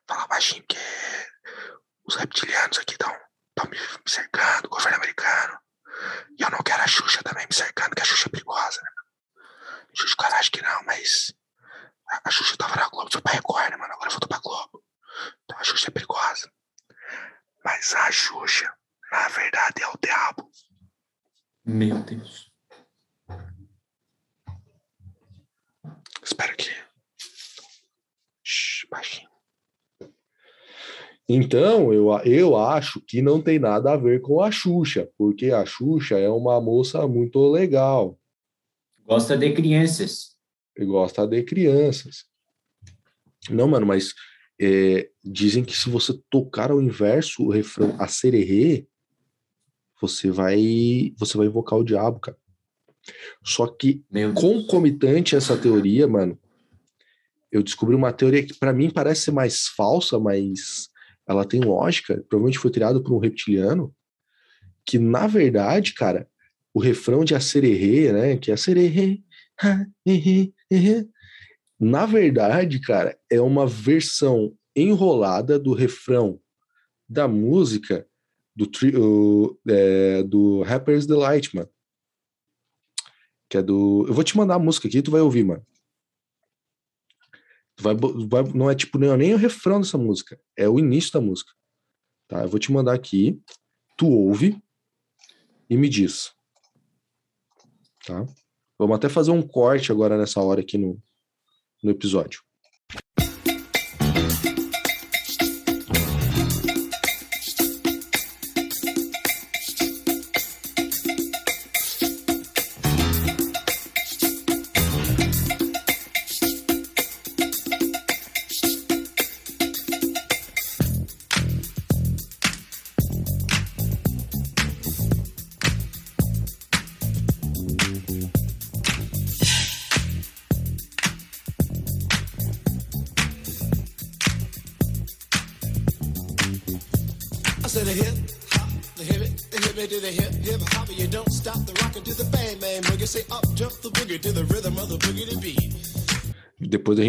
A: Fala baixinho, porque os reptilianos aqui estão me cercando, o governo americano. E eu não quero a Xuxa também me cercando, que a Xuxa é perigosa, né? Xuxa, cara, acho que não, mas a, a Xuxa tava na Globo, foi pra Record, né, mano? Agora voltou pra Globo. Então a Xuxa é perigosa. Mas a Xuxa, na verdade, é o diabo.
B: Meu Deus.
A: Espera aqui. Shhh, baixinho. Então, eu, eu acho que não tem nada a ver com a Xuxa, porque a Xuxa é uma moça muito legal.
B: Gosta de crianças.
A: Gosta de crianças. Não, mano, mas é, dizem que se você tocar ao inverso o refrão a sererê, você vai você vai invocar o diabo, cara. Só que concomitante a essa teoria, mano, eu descobri uma teoria que para mim parece ser mais falsa, mas ela tem lógica, provavelmente foi criada por um reptiliano, que na verdade, cara, o refrão de Acererê, né, que é Acererê, na verdade, cara, é uma versão enrolada do refrão da música do, trio, é, do Rapper's Delight, mano. Que é do. Eu vou te mandar a música aqui, tu vai ouvir, mano. Tu vai, vai, não é tipo nem, nem o refrão dessa música, é o início da música. Tá? Eu vou te mandar aqui, tu ouve e me diz. Tá? Vamos até fazer um corte agora nessa hora aqui no, no episódio.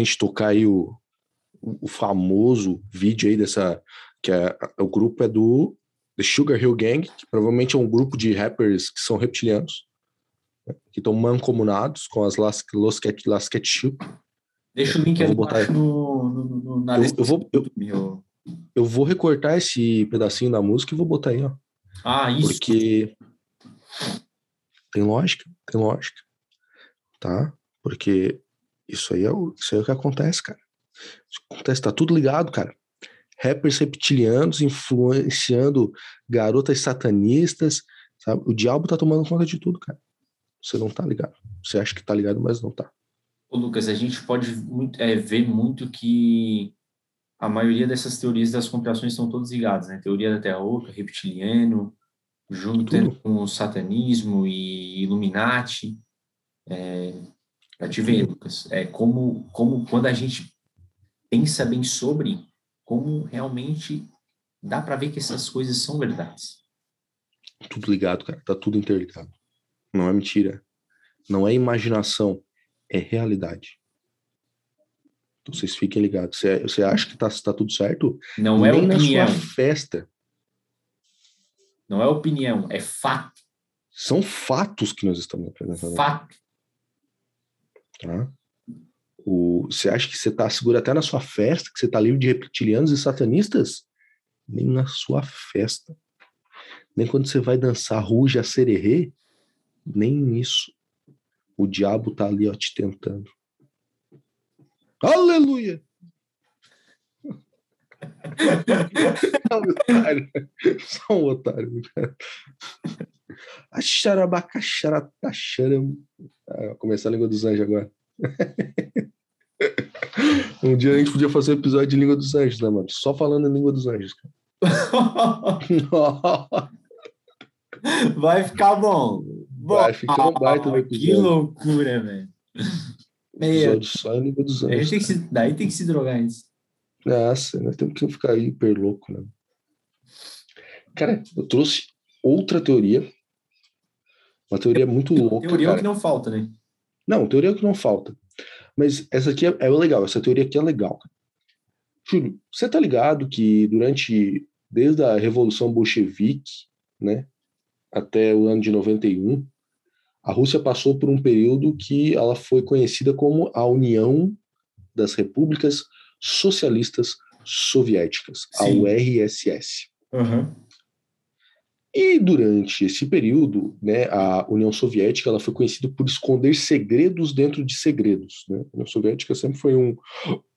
A: Gente tocar aí o, o famoso vídeo aí dessa. Que é, o grupo é do The Sugar Hill Gang, que provavelmente é um grupo de rappers que são reptilianos, né, que estão mancomunados com as Las, Los Cat, Las.
B: Deixa o link
A: eu
B: aí
A: botar...
B: no, no, no, na
A: eu, eu vou, eu, eu vou recortar esse pedacinho da música e vou botar aí, ó.
B: Ah, isso.
A: Porque tem lógica, tem lógica. Tá? Porque isso aí é o, isso aí é o que acontece, cara. Isso acontece, tá tudo ligado, cara. Rappers reptilianos influenciando garotas satanistas, sabe? O diabo tá tomando conta de tudo, cara. Você não tá ligado. Você acha que tá ligado, mas não tá.
B: Ô, Lucas, a gente pode é, ver muito que a maioria dessas teorias das conspirações estão todas ligadas, né? Teoria da Terra Oca, reptiliano, junto com o satanismo e Illuminati. É, pra te ver, Lucas, é como, como quando a gente pensa bem sobre, como realmente dá para ver que essas coisas são verdades.
A: Tudo ligado, cara. Tá tudo interligado. Não é mentira. Não é imaginação. É realidade. Então vocês fiquem ligados. Você, você acha que tá, tá tudo certo?
B: Não é Nem é opinião.
A: na sua festa.
B: Não é opinião, é fato.
A: São fatos que nós estamos apresentando.
B: Fato.
A: Tá? O, você acha que você está seguro até na sua festa, que você está livre de reptilianos e satanistas? Nem na sua festa. Nem quando você vai dançar ruja sererê, nem nisso. O diabo tá ali, ó, te tentando. Aleluia! Não, *laughs* otário. Só um otário. Axarabacaxarataxaram. Ah, começar a língua dos anjos agora. *laughs* um dia a gente podia fazer um episódio de língua dos anjos, né, mano? Só falando em língua dos anjos, cara. *laughs*
B: Vai ficar bom.
A: Vai ficar um baita no
B: episódio. Que loucura, velho.
A: Episódio só em língua dos anjos.
B: Tem se, daí tem que se drogar antes.
A: Nossa, nós temos que ficar hiper louco, né? Cara, eu trouxe outra teoria. Uma teoria muito louca.
B: Teoria
A: é
B: o que não falta, né?
A: Não, teoria é que não falta. Mas essa aqui é, é legal, essa teoria aqui é legal. Júlio, você tá ligado que durante, desde a Revolução Bolchevique, né, até o ano de 91, a Rússia passou por um período que ela foi conhecida como a União das Repúblicas Socialistas Soviéticas, Sim. a URSS.
B: Uhum.
A: E durante esse período, né, a União Soviética ela foi conhecida por esconder segredos dentro de segredos. Né? A União Soviética sempre foi um,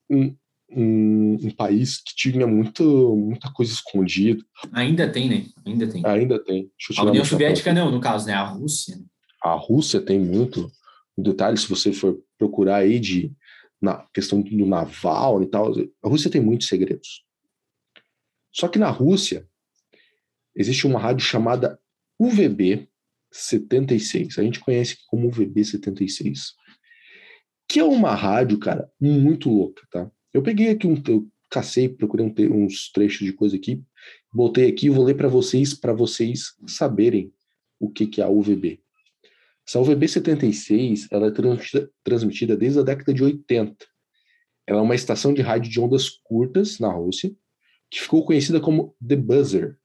A: um, um, um, país que tinha muito, muita coisa escondida.
B: Ainda tem, né? Ainda tem.
A: Ainda tem.
B: A União Soviética não, no caso, né? A Rússia.
A: A Rússia tem muito. Um detalhe, se você for procurar aí de na questão do naval e tal, a Rússia tem muitos segredos. Só que na Rússia existe uma rádio chamada UVB 76. A gente conhece como UVB 76, que é uma rádio, cara, muito louca, tá? Eu peguei aqui um, eu cacei, procurei um, uns trechos de coisa aqui, botei aqui e vou ler para vocês, para vocês saberem o que, que é a UVB. Essa UVB 76, ela é transmitida, transmitida desde a década de 80. Ela é uma estação de rádio de ondas curtas na Rússia, que ficou conhecida como The Buzzer.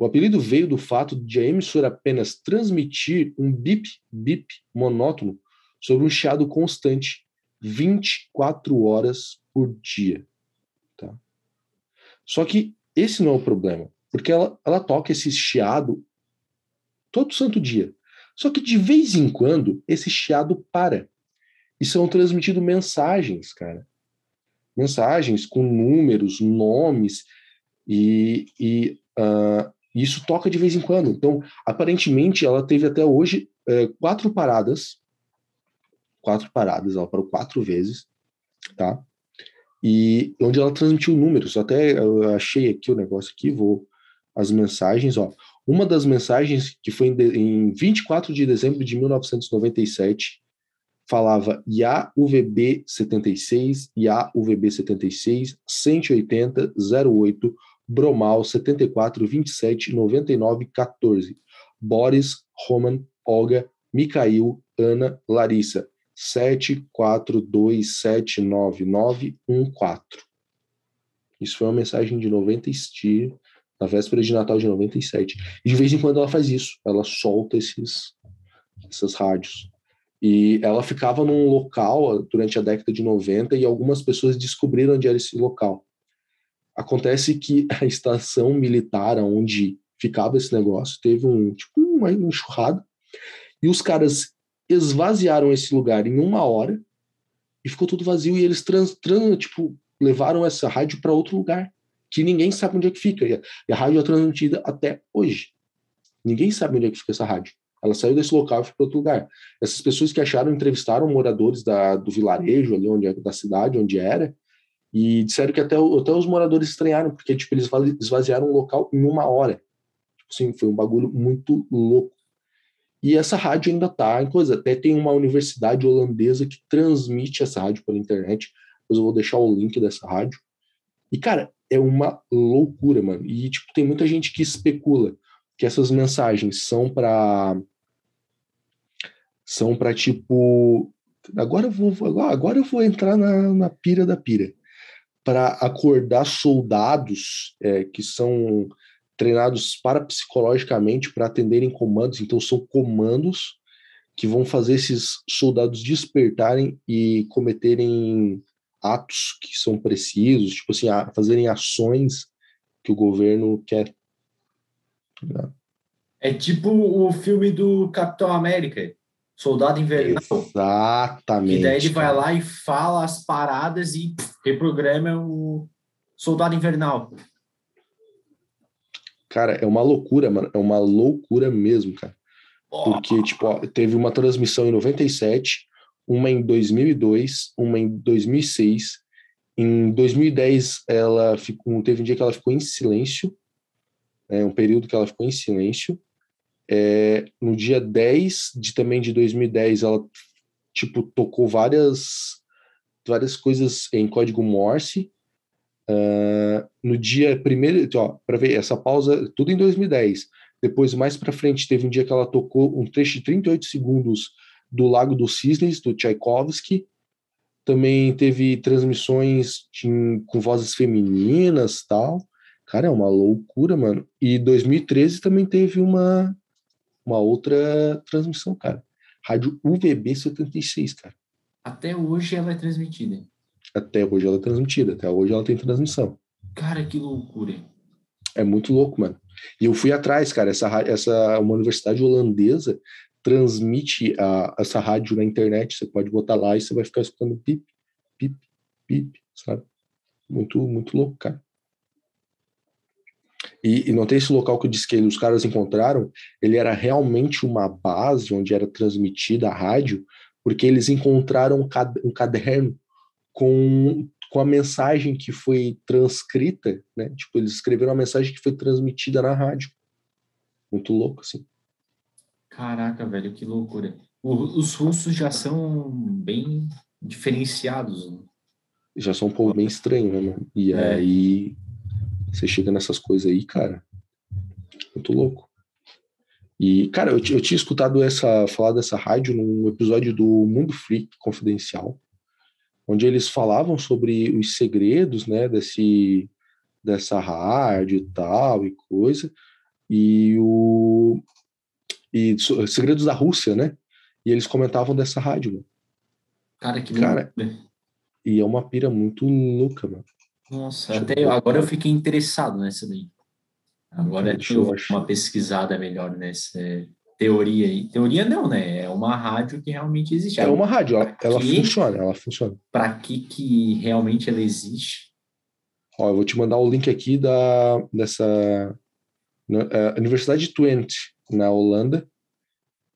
A: O apelido veio do fato de a emissora apenas transmitir um bip-bip monótono sobre um chiado constante, 24 horas por dia. Tá? Só que esse não é o problema, porque ela, ela toca esse chiado todo santo dia. Só que de vez em quando esse chiado para. E são transmitidas mensagens, cara. Mensagens com números, nomes, e, e uh, isso toca de vez em quando. Então, aparentemente, ela teve até hoje é, quatro paradas. Quatro paradas, ela parou quatro vezes, tá? e onde ela transmitiu números. Até eu achei aqui o negócio aqui, vou as mensagens, ó. Uma das mensagens que foi em, de, em 24 de dezembro de 1997 falava IAUVB 76, IAUVB 76, 180 08 Bromal 74 27 99 14. Boris, Roman, Olga, Mikhail, Ana, Larissa 742799914. Isso foi uma mensagem de 90 na véspera de Natal de 97. E de vez em quando ela faz isso, ela solta esses essas rádios. E ela ficava num local durante a década de 90 e algumas pessoas descobriram onde era esse local. Acontece que *laughs* a estação militar onde ficava esse negócio teve um tipo uma enxurrada e os caras esvaziaram esse lugar em uma hora e ficou tudo vazio e eles trans, trans tipo levaram essa rádio para outro lugar que ninguém sabe onde é que fica e a, e a rádio é transmitida até hoje. Ninguém sabe onde é que fica essa rádio. Ela saiu desse local e foi para outro lugar. Essas pessoas que acharam entrevistaram moradores da, do vilarejo ali onde é, da cidade onde era E disseram que até, até os moradores estranharam, porque tipo, eles esvaziaram o local em uma hora. Tipo assim, foi um bagulho muito louco. E essa rádio ainda tá em coisa. Até tem uma universidade holandesa que transmite essa rádio pela internet. Depois eu vou deixar o link dessa rádio. E, cara, é uma loucura, mano. E, tipo, tem muita gente que especula que essas mensagens são para são para tipo agora eu vou agora eu vou entrar na, na pira da pira para acordar soldados é, que são treinados parapsicologicamente para atenderem comandos, então são comandos que vão fazer esses soldados despertarem e cometerem atos que são precisos, tipo assim, fazerem ações que o governo quer.
B: É tipo o filme do Capitão América, Soldado Invernal.
A: Exatamente.
B: E daí ele vai lá e fala as paradas e pff, reprograma o Soldado Invernal.
A: Cara, é uma loucura, mano. É uma loucura mesmo, cara. Porque, tipo, ó, teve uma transmissão em 97, uma em 2002, uma em 2006. Em 2010, ela ficou, teve um dia que ela ficou em silêncio, é, um período que ela ficou em silêncio. É, no dia 10 de também de 2010, ela, tipo, tocou várias, várias coisas em código Morse, Uh, no dia primeiro, para ver essa pausa, tudo em 2010. Depois, mais para frente, teve um dia que ela tocou um trecho de 38 segundos do Lago dos Cisnes, do Tchaikovsky. Também teve transmissões de, com vozes femininas tal. Cara, é uma loucura, mano. E 2013 também teve uma, uma outra transmissão, cara. Rádio UVB 76, cara.
B: Até hoje ela é transmitida.
A: Até hoje ela é transmitida, até hoje ela tem transmissão.
B: Cara, que loucura.
A: É muito louco, mano. E eu fui atrás, cara. Essa, essa uma universidade holandesa transmite a, essa rádio na internet. Você pode botar lá e você vai ficar escutando pip, pip, pip, sabe? Muito, muito louco, cara. E, e, não tem esse local que eu disse que os caras encontraram, ele era realmente uma base onde era transmitida a rádio, porque eles encontraram um caderno com, com a mensagem que foi transcrita, né? Tipo, eles escreveram a mensagem que foi transmitida na rádio. Muito louco, assim.
B: Caraca, velho, que loucura. O, os russos já são bem diferenciados. Né?
A: Já são um povo bem estranho, né? E é. aí você chega nessas coisas aí, cara. Muito louco. E, cara, eu, eu tinha escutado essa falar dessa rádio num episódio do Mundo Freak Confidencial onde eles falavam sobre os segredos, né, desse, dessa rádio e tal e coisa, e o e segredos da Rússia, né? E eles comentavam dessa rádio, mano.
B: Cara, que
A: cara. Né? E é uma pira muito louca, mano.
B: Nossa, Deixa até eu, agora eu fiquei interessado nessa daí. Agora Deixa eu uma pesquisada melhor nessa teoria aí. Teoria não, né? É uma rádio que realmente existe.
A: É uma rádio, ela, ela funciona, ela funciona.
B: Para que que realmente ela existe?
A: Ó, eu vou te mandar o link aqui da dessa uh, Universidade de Twente, na Holanda,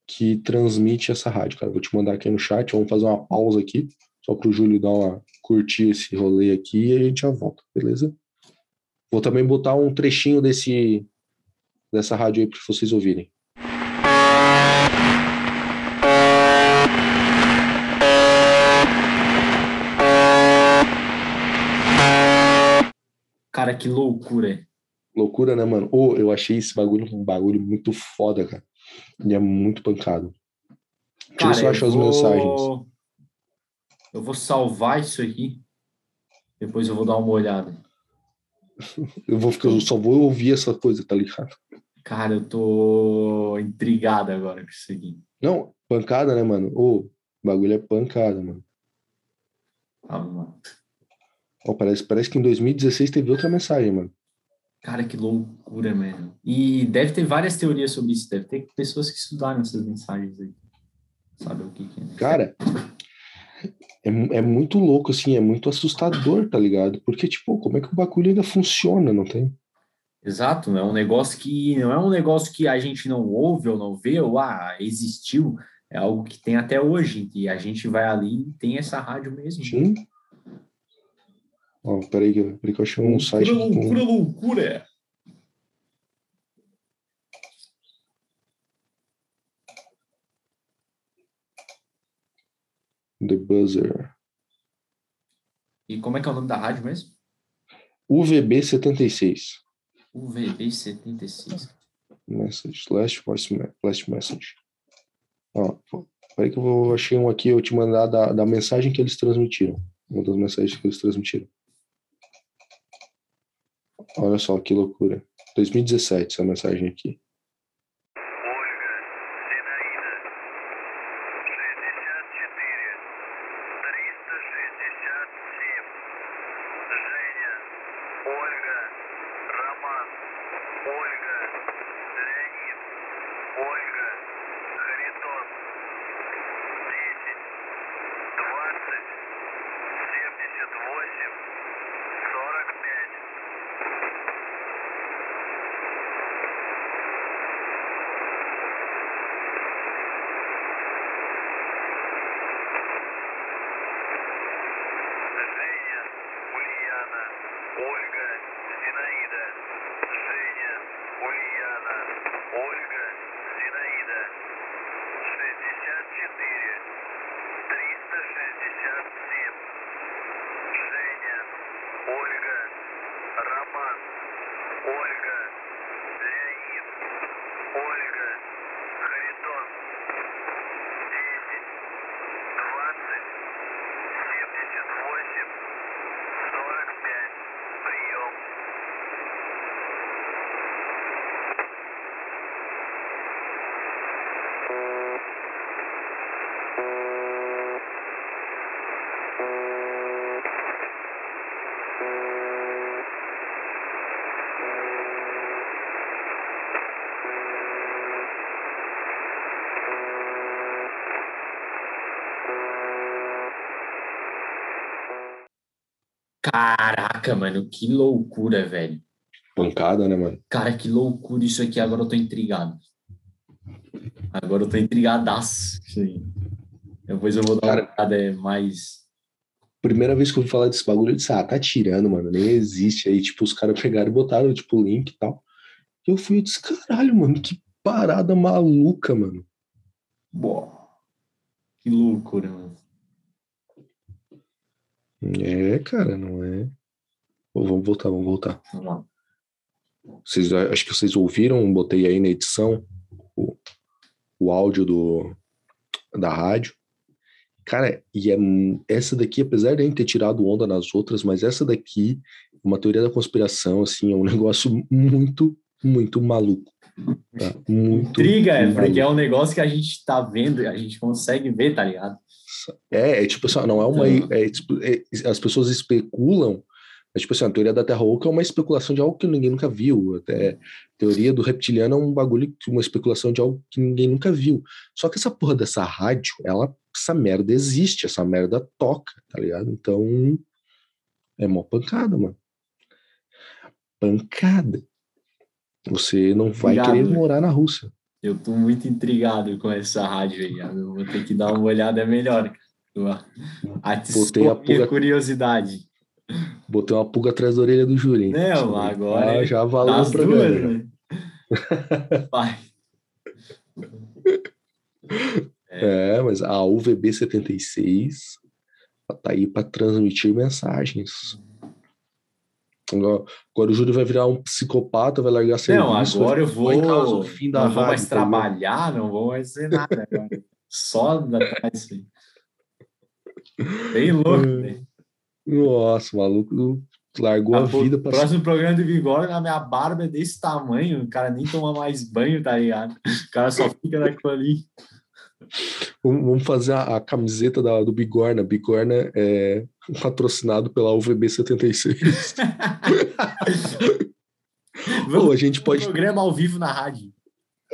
A: que transmite essa rádio, cara. Vou te mandar aqui no chat, vamos fazer uma pausa aqui, só para o Júlio dar uma curtir esse rolê aqui e a gente já volta, beleza? Vou também botar um trechinho desse dessa rádio aí para vocês ouvirem.
B: Cara, que loucura.
A: Loucura, né, mano? Oh, eu achei esse bagulho um bagulho muito foda, cara. E é muito pancado.
B: Deixa eu só achar as mensagens. Eu vou salvar isso aqui. Depois eu vou dar uma olhada. *laughs*
A: eu vou ficar, eu só vou ouvir essa coisa, tá ligado?
B: Cara, eu tô intrigado agora com isso aqui.
A: Não, pancada, né, mano? Ô, o bagulho é pancada, mano.
B: Calma, mano.
A: Oh, parece, parece que em 2016 teve outra mensagem, mano.
B: Cara, que loucura, mano. E deve ter várias teorias sobre isso. Deve ter pessoas que estudaram essas mensagens aí. Sabe o que, que é?
A: Cara, é, é muito louco, assim, é muito assustador, tá ligado? Porque, tipo, como é que o bagulho ainda funciona, não tem?
B: Exato, é um negócio que não é um negócio que a gente não ouve ou não vê, ou ah, existiu, é algo que tem até hoje, e a gente vai ali e tem essa rádio mesmo.
A: Sim. Ó, peraí, que- peraí que eu achei um site
B: loucura,
A: com...
B: loucura.
A: The Buzzer.
B: E como é que é o nome da rádio mesmo?
A: UVB76.
B: UVB 76.
A: Message, last voice, last message. Ó, peraí que eu vou, achei um aqui, eu te mandar da, da mensagem que eles transmitiram. Uma das mensagens que eles transmitiram. Olha só, que loucura. 2017, essa mensagem aqui.
B: Caraca, mano, que loucura, velho.
A: Pancada, né, mano?
B: Cara, que loucura isso aqui. Agora eu tô intrigado. Agora eu tô intrigadaço. Aí. Depois eu vou dar uma
A: Cara-
B: olhada mais.
A: Primeira vez que eu ouvi falar desse bagulho, eu disse, ah, tá tirando, mano, nem existe. Aí, tipo, os caras pegaram e botaram, tipo, o link e tal. E eu fui e disse, caralho, mano, que parada maluca, mano.
B: Boa. Que loucura, mano.
A: É, cara, não é. Vamos voltar, vamos voltar.
B: Vamos lá.
A: Vocês, acho que vocês ouviram, botei aí na edição o, o áudio do, da rádio. Cara, e é, essa daqui, apesar de a gente ter tirado onda nas outras, mas essa daqui, uma teoria da conspiração, assim, é um *laughs* negócio muito, muito maluco. Tá? Muito.
B: Intriga, é,
A: maluco.
B: porque é um negócio que a gente tá vendo, a gente consegue ver, tá ligado?
A: É, é tipo assim, não é uma.
B: Então-
A: é, tipo, as pessoas especulam, mas tipo assim, a teoria da Terra Oca é uma especulação de algo que ninguém nunca viu. Até teoria do reptiliano é um bagulho, uma especulação de algo que ninguém nunca viu. Só que essa porra dessa rádio, ela, essa merda existe, essa merda toca, tá ligado? Então, é mó pancada, mano. Pancada. Você não vai
B: Obrigado,
A: querer
B: velho.
A: morar na Rússia.
B: Eu tô muito intrigado com essa rádio aí. Eu vou ter que dar uma olhada melhor.
A: Botei a
B: minha
A: pulga-
B: curiosidade.
A: Botei uma pulga atrás da orelha do Júlio. hein?
B: Não, agora
A: Ah,
B: é
A: já valeu
B: Das
A: o programa.
B: duas, né? Vai. *laughs*
A: É, mas a UVB 76 ela tá aí para transmitir mensagens. Agora, agora o Júlio vai virar um psicopata, vai largar serviço.
B: Não, agora eu vou.
A: causar o fim da
B: não vou mais
A: tá
B: trabalhar, não vou mais fazer nada agora. Só atrás. Bem louco, né?
A: Nossa, o maluco largou a
B: Ah, pô,
A: vida pra
B: Próximo programa de Vigor, na minha barba é desse tamanho, o cara nem toma mais banho, tá ligado? O cara só fica naquilo ali.
A: Vamos vamos fazer a, a camiseta da, do Bigorna. Bigorna é patrocinado pela UVB 76. *laughs* Pô, a gente pode
B: programa ao vivo na rádio.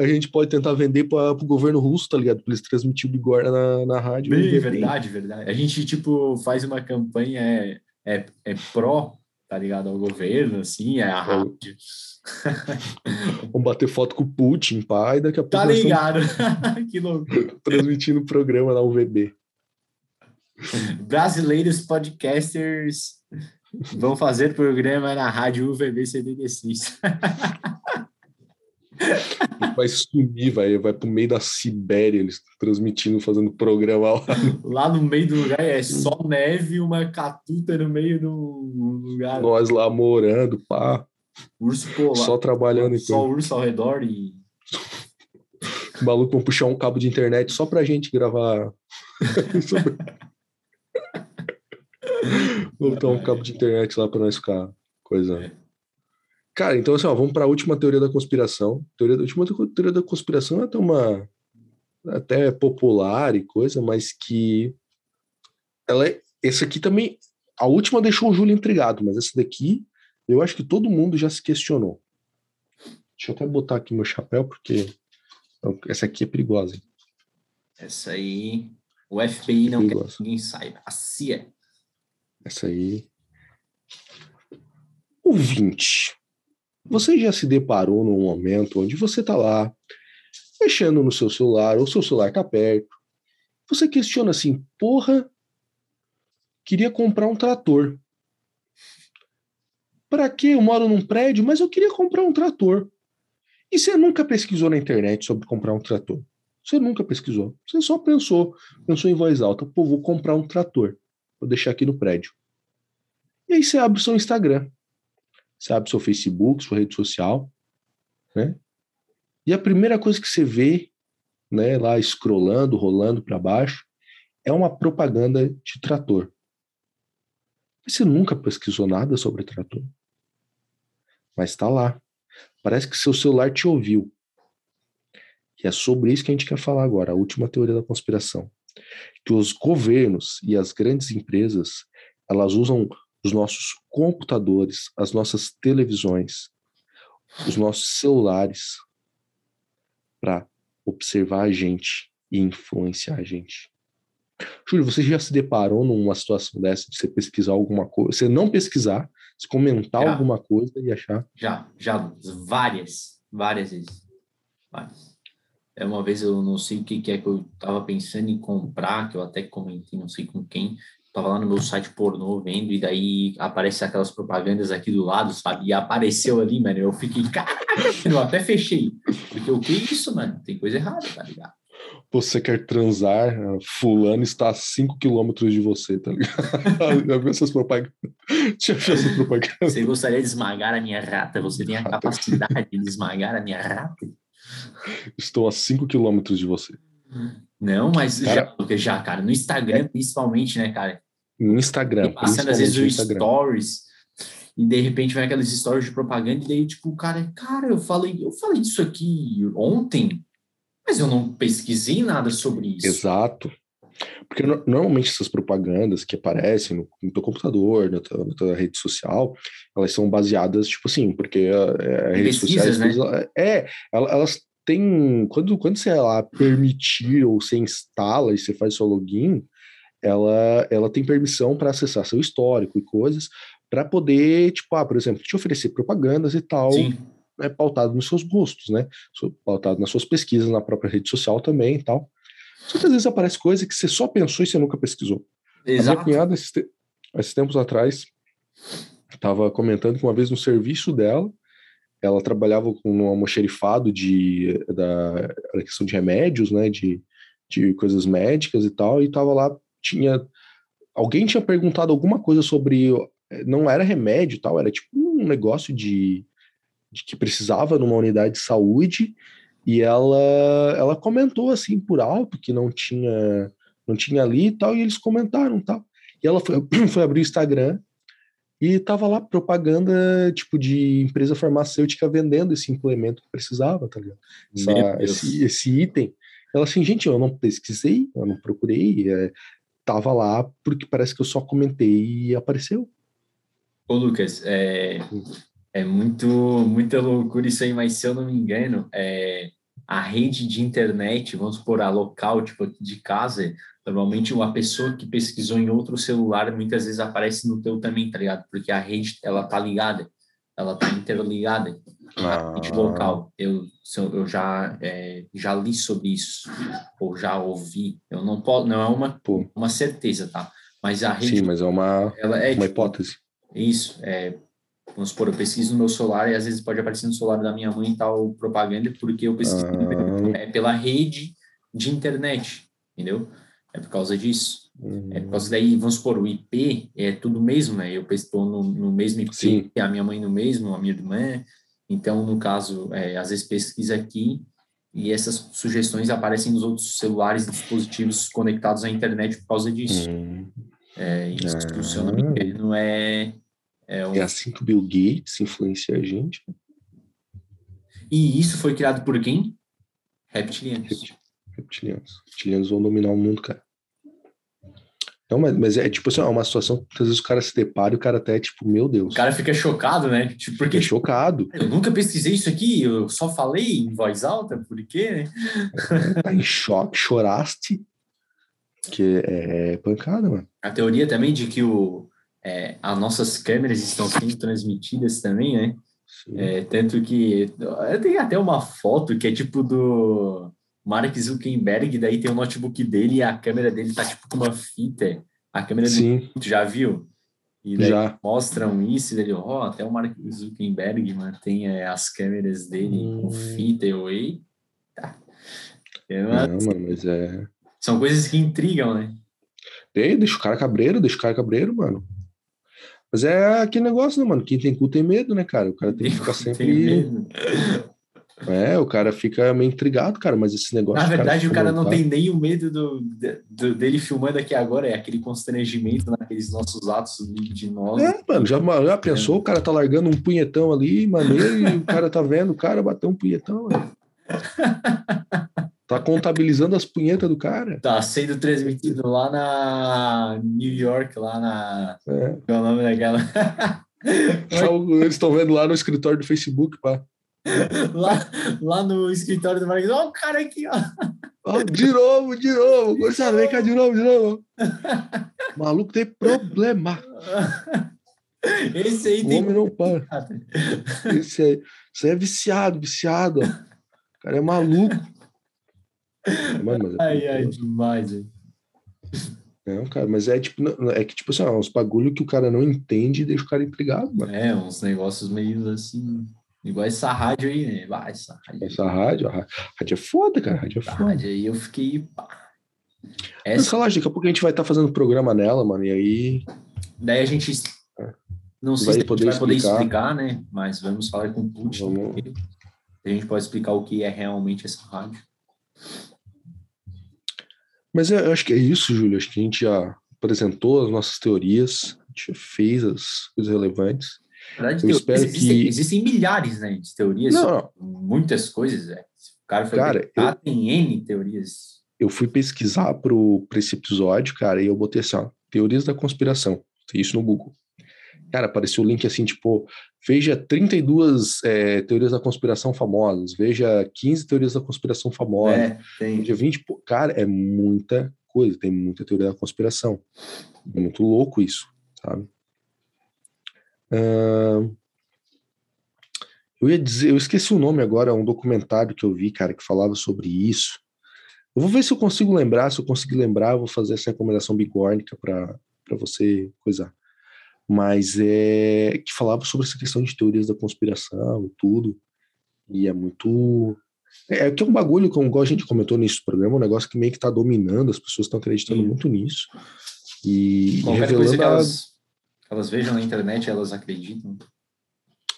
A: A gente pode tentar vender para o governo russo, tá ligado? Pra eles transmitir o Bigorna na, na rádio.
B: Bem, verdade, verdade. A gente, tipo, faz uma campanha, é, é, é pró, tá ligado, ao governo, assim, é a rádio. *laughs*
A: Vamos bater foto com o Putin, pai, daqui a pouco
B: Tá ligado? *laughs* que loucura.
A: transmitindo o programa na UVB.
B: Brasileiros podcasters Vão fazer programa na rádio UVB 76. *laughs*
A: Vai sumir, vai, vai pro meio da Sibéria, eles transmitindo, fazendo programa lá.
B: Lá no meio do lugar é só neve e uma catuta no meio do lugar.
A: Nós lá morando, pá,
B: Urso polar.
A: só trabalhando.
B: Só
A: Então,
B: urso ao redor e.
A: o maluco vão puxar um cabo de internet só pra gente gravar. *laughs* Vou botar um cabo de internet lá pra nós ficar coisa. Cara, então assim, ó, vamos para a última teoria da conspiração. Teoria, a última teoria da conspiração é até uma até popular e coisa, mas que ela é, esse aqui também, a última deixou o Júlio intrigado, mas essa daqui eu acho que todo mundo já se questionou. Deixa eu até botar aqui meu chapéu porque essa aqui é perigosa. hein?
B: Essa aí. O FBI não quer que ninguém saiba. A CIA.
A: Essa aí. Ouvinte, você já se deparou num momento onde você tá lá, mexendo no seu celular, ou seu celular tá perto, você questiona assim, porra, queria comprar um trator. Pra quê? Eu moro num prédio, mas eu queria comprar um trator. E você nunca pesquisou na internet sobre comprar um trator? Você nunca pesquisou. Você só pensou, pensou em voz alta, pô, vou comprar um trator. Vou deixar aqui no prédio. E aí você abre o seu Instagram. O seu Facebook, sua rede social, né? E a primeira coisa que você vê, né, lá scrollando, rolando para baixo, é uma propaganda de trator. Você nunca pesquisou nada sobre trator. Mas está lá. Parece que seu celular te ouviu. E é sobre isso que a gente quer falar agora, a última teoria da conspiração. Que os governos e as grandes empresas, elas usam os nossos computadores, as nossas televisões, os nossos celulares para observar a gente e influenciar a gente. Júlio, você já se deparou numa situação dessa de você pesquisar alguma coisa, você não pesquisar, se comentar
B: Já.
A: alguma coisa e achar
B: Já, já várias, várias vezes. Várias. É uma vez eu não sei o que, que é que eu tava pensando em comprar, que eu até comentei, não sei com quem. Tava lá no meu site pornô vendo, e daí aparece aquelas propagandas aqui do lado, sabe? E apareceu ali, mano. Eu fiquei, caraca, eu até fechei. Porque o que é isso, mano? Tem coisa errada, tá ligado?
A: você quer transar, fulano está a 5 quilômetros de você, tá ligado? *laughs* *laughs* Já viu essas propagandas? Já viu essa propaganda?
B: Você gostaria de esmagar a minha rata? Você tem a
A: Rata.
B: capacidade de esmagar a minha rata?
A: Estou a 5 quilômetros de você.
B: Não, mas
A: Cara-
B: já, já, cara, no Instagram, principalmente, né, cara?
A: No Instagram,
B: E passando às vezes
A: no
B: o
A: Instagram.
B: stories e de repente vai aquelas stories de propaganda e daí tipo o cara, cara, eu falei, eu falei disso aqui ontem, mas eu não pesquisei nada sobre isso.
A: Exato. Porque no- normalmente essas propagandas que aparecem no, no teu computador, na tua, na tua rede social, elas são baseadas, tipo assim, porque a, a rede social.
B: né?
A: coisas- É, ela- elas têm. Quando, quando você lá permitir ou você instala e você faz seu login, ela, ela tem permissão para acessar seu histórico e coisas, para poder, tipo, ah, por exemplo, te oferecer propagandas e tal
B: Sim,
A: é pautado nos seus gostos, né? Pautado nas suas pesquisas na própria rede social também e tal. Só que às vezes aparece coisa que você só pensou e você nunca pesquisou. A minha
B: exato.
A: cunhada, esses, te- esses tempos atrás, estava comentando que uma vez no serviço dela, ela trabalhava com um almoxerifado de, da, questão de remédios, né? De, de coisas médicas e tal, e estava lá, tinha... Alguém tinha perguntado alguma coisa sobre... Não era remédio e tal, era tipo um negócio de de que precisava numa unidade de saúde e ela ela comentou assim por alto que não tinha não tinha ali e tal e eles comentaram tal e ela foi, *clears throat* foi abrir o Instagram e tava lá propaganda tipo de empresa farmacêutica vendendo esse implemento que precisava tá ligado? Essa- esse, esse item. Ela assim gente eu não pesquisei eu não procurei é, tava lá porque parece que eu só comentei e apareceu.
B: Ô, Lucas, é, é muito, muita loucura isso aí, mas se eu não me engano, é, a rede de internet, vamos supor, a local, tipo aqui de casa, normalmente uma pessoa que pesquisou em outro celular muitas vezes aparece no teu também, tá ligado? Porque a rede, ela tá ligada, ela tá interligada. A rede local, eu, eu já, é, já li sobre isso, ou já ouvi, eu não posso, não é uma,
A: Pô.
B: uma certeza, tá? Mas a rede,
A: sim mas é uma
B: ela é
A: uma
B: tipo,
A: hipótese
B: Isso, é, vamos supor, eu pesquiso no meu celular e às vezes pode aparecer no celular da minha mãe tal propaganda porque eu pesquiso
A: Ah.
B: é pela rede de internet, entendeu? É por causa disso.
A: Hum,
B: É por causa daí, vamos supor, o IP é tudo mesmo, né? Eu estou no, no mesmo IP,
A: Sim.
B: a minha mãe no mesmo, a minha irmã. Então, no caso, é, às vezes pesquisa aqui e essas sugestões aparecem nos outros celulares e dispositivos conectados à internet por causa disso.
A: hum.
B: É, isso,
A: Ah.
B: eu não é, é um-
A: É assim que o Bill Gates influencia a gente.
B: E isso foi criado por quem? Reptilianos.
A: Repti- Reptilianos. Reptilianos vão dominar o mundo, cara. Não, mas, mas é tipo assim, é uma situação que às vezes o cara se depara e o cara até é tipo, meu Deus.
B: O cara fica chocado, né? Tipo, porque
A: fica chocado.
B: eu nunca pesquisei isso aqui, eu só falei em voz alta, por quê, né? *laughs*
A: Tá em choque, choraste. Que é, é pancada, mano.
B: A teoria também de que o, é, as nossas câmeras estão sendo transmitidas também, né? É, tanto que tem até uma foto que é tipo do Mark Zuckerberg, daí tem o notebook dele e a câmera dele tá tipo com uma fita. A câmera dele,
A: Sim,
B: tu já viu? E daí
A: já.
B: mostram isso, e daí, ó, até o Mark Zuckerberg mantém é, as câmeras dele com
A: Hum.
B: fita, eu, eita. É uma-
A: Não, mano, mas é.
B: São coisas que intrigam, né?
A: Ei, deixa o cara cabreiro, deixa o cara cabreiro, mano. Mas é aquele negócio, né, mano? Quem tem cu tem medo, né, cara? O cara tem que ficar sempre. É, o cara fica meio intrigado, cara, mas esse negócio.
B: Na
A: de
B: verdade, o cara não tem nem o medo do, do- dele filmando aqui agora, é aquele constrangimento naqueles nossos atos libidinosos.
A: É, mano, já, já pensou? O cara tá largando um punhetão ali, maneiro, e o cara tá vendo o cara bater um punhetão, mano. *laughs* Tá contabilizando as punhetas do cara.
B: Tá sendo transmitido lá na New York, lá na.
A: É.
B: Qual é o nome daquela? *laughs*
A: O- Eles estão vendo lá no escritório do Facebook, pá.
B: lá, lá no escritório do Marquinhos. Ó, o cara aqui, ó.
A: Ó, de novo, de novo. Gurizada, vem cá de novo, de novo. O maluco tem problema.
B: Esse aí
A: O
B: tem.
A: homem não para. *laughs* Esse aí, aí é viciado, viciado. Ó. O cara é maluco. Mano, mas é
B: Ai, ai, demais, velho.
A: Não, cara, mas é tipo, é que tipo assim, ó, uns bagulho que o cara não entende e deixa o cara intrigado, mano.
B: É, uns negócios meio assim. Igual essa rádio aí, né? Vai, essa rádio.
A: Essa rádio, a rádio é foda, cara, a rádio é foda.
B: rádio aí eu fiquei. pá.
A: Mas
B: Essa,
A: relaxa, daqui a pouco a gente vai estar fazendo programa nela, mano, e aí
B: daí a gente. Não sei
A: Vai
B: se a gente
A: poder
B: vai poder
A: explicar.
B: explicar, né? Mas vamos falar com o Putin.
A: Vamos.
B: porque A gente pode explicar o que é realmente essa rádio.
A: Mas é, eu acho que é isso, Júlio. Acho que a gente já apresentou as nossas teorias, a gente já fez as coisas relevantes.
B: Na verdade,
A: Eu espero
B: existem,
A: que-
B: existem milhares né, de teorias,
A: Não,
B: muitas coisas. É. O cara for
A: Cara,
B: pesquisar, tem N teorias.
A: eu fui pesquisar pro, pra esse episódio, cara, e eu botei assim, ó, teorias da conspiração. Tem isso no Google. Cara, apareceu o link assim, tipo, veja 32 é, teorias da conspiração famosas, veja 15 teorias da conspiração famosas,
B: É, tem.
A: veja 20, pô, cara, é muita coisa, tem muita teoria da conspiração. É muito louco isso, sabe? Ahn, eu ia dizer, eu esqueci o nome agora, é um documentário que eu vi, cara, que falava sobre isso. Eu vou ver se eu consigo lembrar, se eu conseguir lembrar, eu vou fazer essa recomendação bigórnica para você coisar. Mas é que falava sobre essa questão de teorias da conspiração e tudo. E é muito. É que é um bagulho, como a gente comentou nesse programa, um negócio que meio que tá dominando, as pessoas estão acreditando
B: Sim.
A: muito nisso. E, e
B: Qualquer coisa
A: revelando
B: que
A: a-
B: elas, que elas vejam na internet, elas acreditam.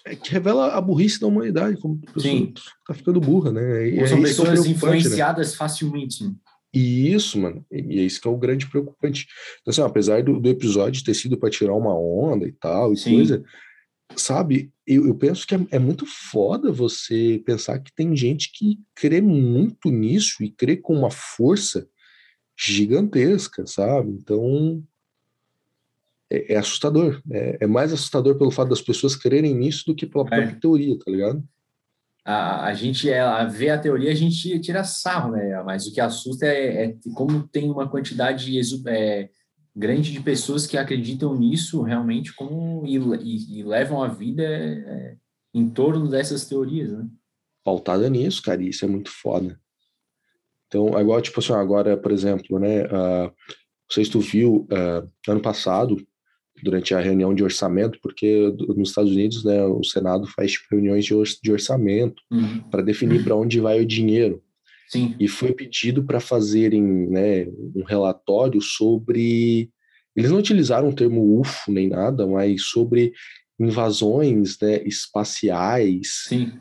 A: é que revela a burrice da humanidade, como a pessoa
B: Sim.
A: tá ficando burra, né? E
B: Ou
A: é
B: são
A: que é
B: pessoas
A: né?
B: influenciadas facilmente.
A: E isso, mano, e é isso que é o grande preocupante. Então, assim, apesar do, do episódio ter sido para tirar uma onda e tal, e
B: Sim.
A: coisa, sabe, eu, eu penso que é, é muito foda você pensar que tem gente que crê muito nisso e crê com uma força gigantesca, sabe? Então, é, é assustador. É, é mais assustador pelo fato das pessoas crerem nisso do que pela própria teoria, tá ligado?
B: A, a gente é, a vê a teoria, a gente tira sarro, né? Mas o que assusta é, é como tem uma quantidade é, grande de pessoas que acreditam nisso realmente como, e, e- e levam a vida é, em torno dessas teorias, né?
A: pautada nisso, cara, isso é muito foda. Então, agora, tipo assim, agora, por exemplo, né, ah, não sei se tu viu, ah, ano passado, durante a reunião de orçamento, porque nos Estados Unidos, né, o Senado faz tipo, reuniões de, or- de orçamento
B: Uhum.
A: para definir para onde vai o dinheiro.
B: Sim.
A: E foi pedido para fazerem né, um relatório sobre. Eles não utilizaram o termo UFO nem nada, mas sobre invasões né, espaciais,
B: Sim.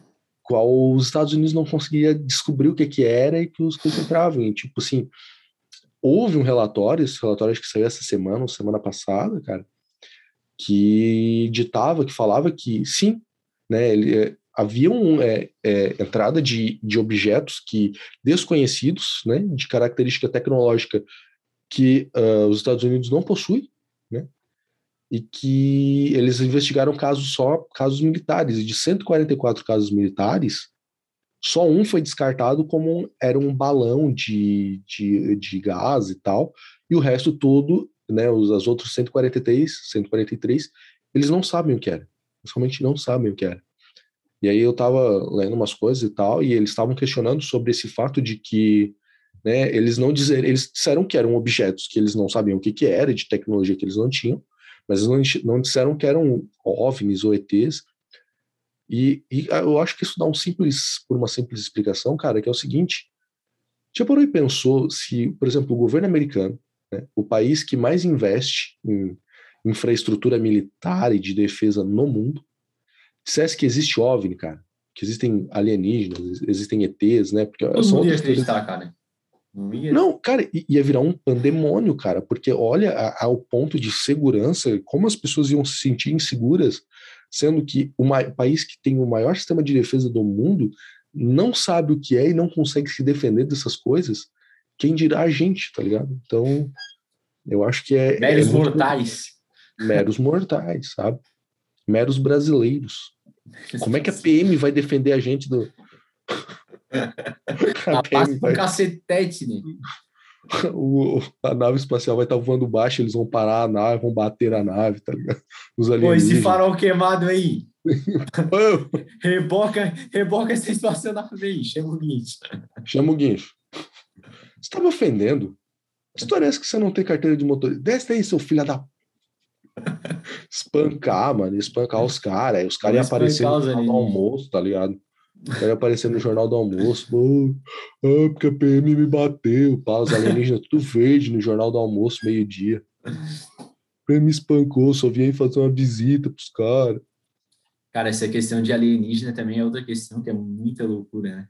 A: qual os Estados Unidos não conseguia descobrir o que, que era e que os coisas entravam. E, tipo assim, houve um relatório, esse relatório acho que saiu essa semana, ou semana passada, cara, que ditava, que falava que sim, né, ele, é, havia um, é, é, entrada de, de objetos que desconhecidos, né, de característica tecnológica que ah, os Estados Unidos não possuem, né, e que eles investigaram casos só casos militares e de 144 casos militares só um foi descartado como um- era um balão de, de, de gás e tal e o resto todo né os as outros 143 143 eles não sabem o que era. Eles realmente não sabem o que era. E aí eu tava lendo umas coisas e tal e eles estavam questionando sobre esse fato de que né, eles não dizer, eles disseram que eram objetos que eles não sabiam o que que era de tecnologia que eles não tinham mas eles não, não disseram que eram OVNIs ou ETs. E, e ah, eu acho que isso dá um simples, por uma simples explicação, cara, que é o seguinte: já parou e pensou se, por exemplo, o governo americano, né, o país que mais investe em infraestrutura militar e de defesa no mundo, dissesse que existe OVNI, cara, que existem alienígenas, existem ETs, né? Porque
B: Todo mundo ia acreditar, cara. Não
A: cara, ia virar um pandemônio, cara, porque olha ao ponto de segurança, como as pessoas iam se sentir inseguras, sendo que o país que tem o maior sistema de defesa do mundo não sabe o que é e não consegue se defender dessas coisas, quem dirá a gente, tá ligado? Então, eu acho que é.
B: Meros
A: é
B: mortais.
A: Meros mortais, sabe? Meros brasileiros. *laughs* Como é que a PM vai defender a gente do. *laughs* *laughs* A
B: A
A: PM
B: um
A: vai-
B: cacetete, né?
A: o, a nave espacial vai estar voando baixo, eles vão parar a nave, vão bater na nave, tá ligado? Os
B: Pô, esse farol queimado aí. Reboca, reboca essa espaçonave aí. Chama o guincho.
A: chama o guincho. Você tá me ofendendo? Que história é essa que você não tem carteira de motorista? Desce aí, seu filho da. *laughs* Espancar, mano, espancar os caras. Os caras iam
B: Vamos
A: aparecer no jornal do almoço, tá ligado? Os caras iam aparecer no jornal do almoço. "Ô, Ah, porque a PM me bateu. Pá, os alienígenas tudo verde no jornal do almoço, meio-dia. A PM me espancou, só vim aí fazer uma visita pros caras.
B: Cara, essa questão de alienígena também é outra questão que é muita loucura, né?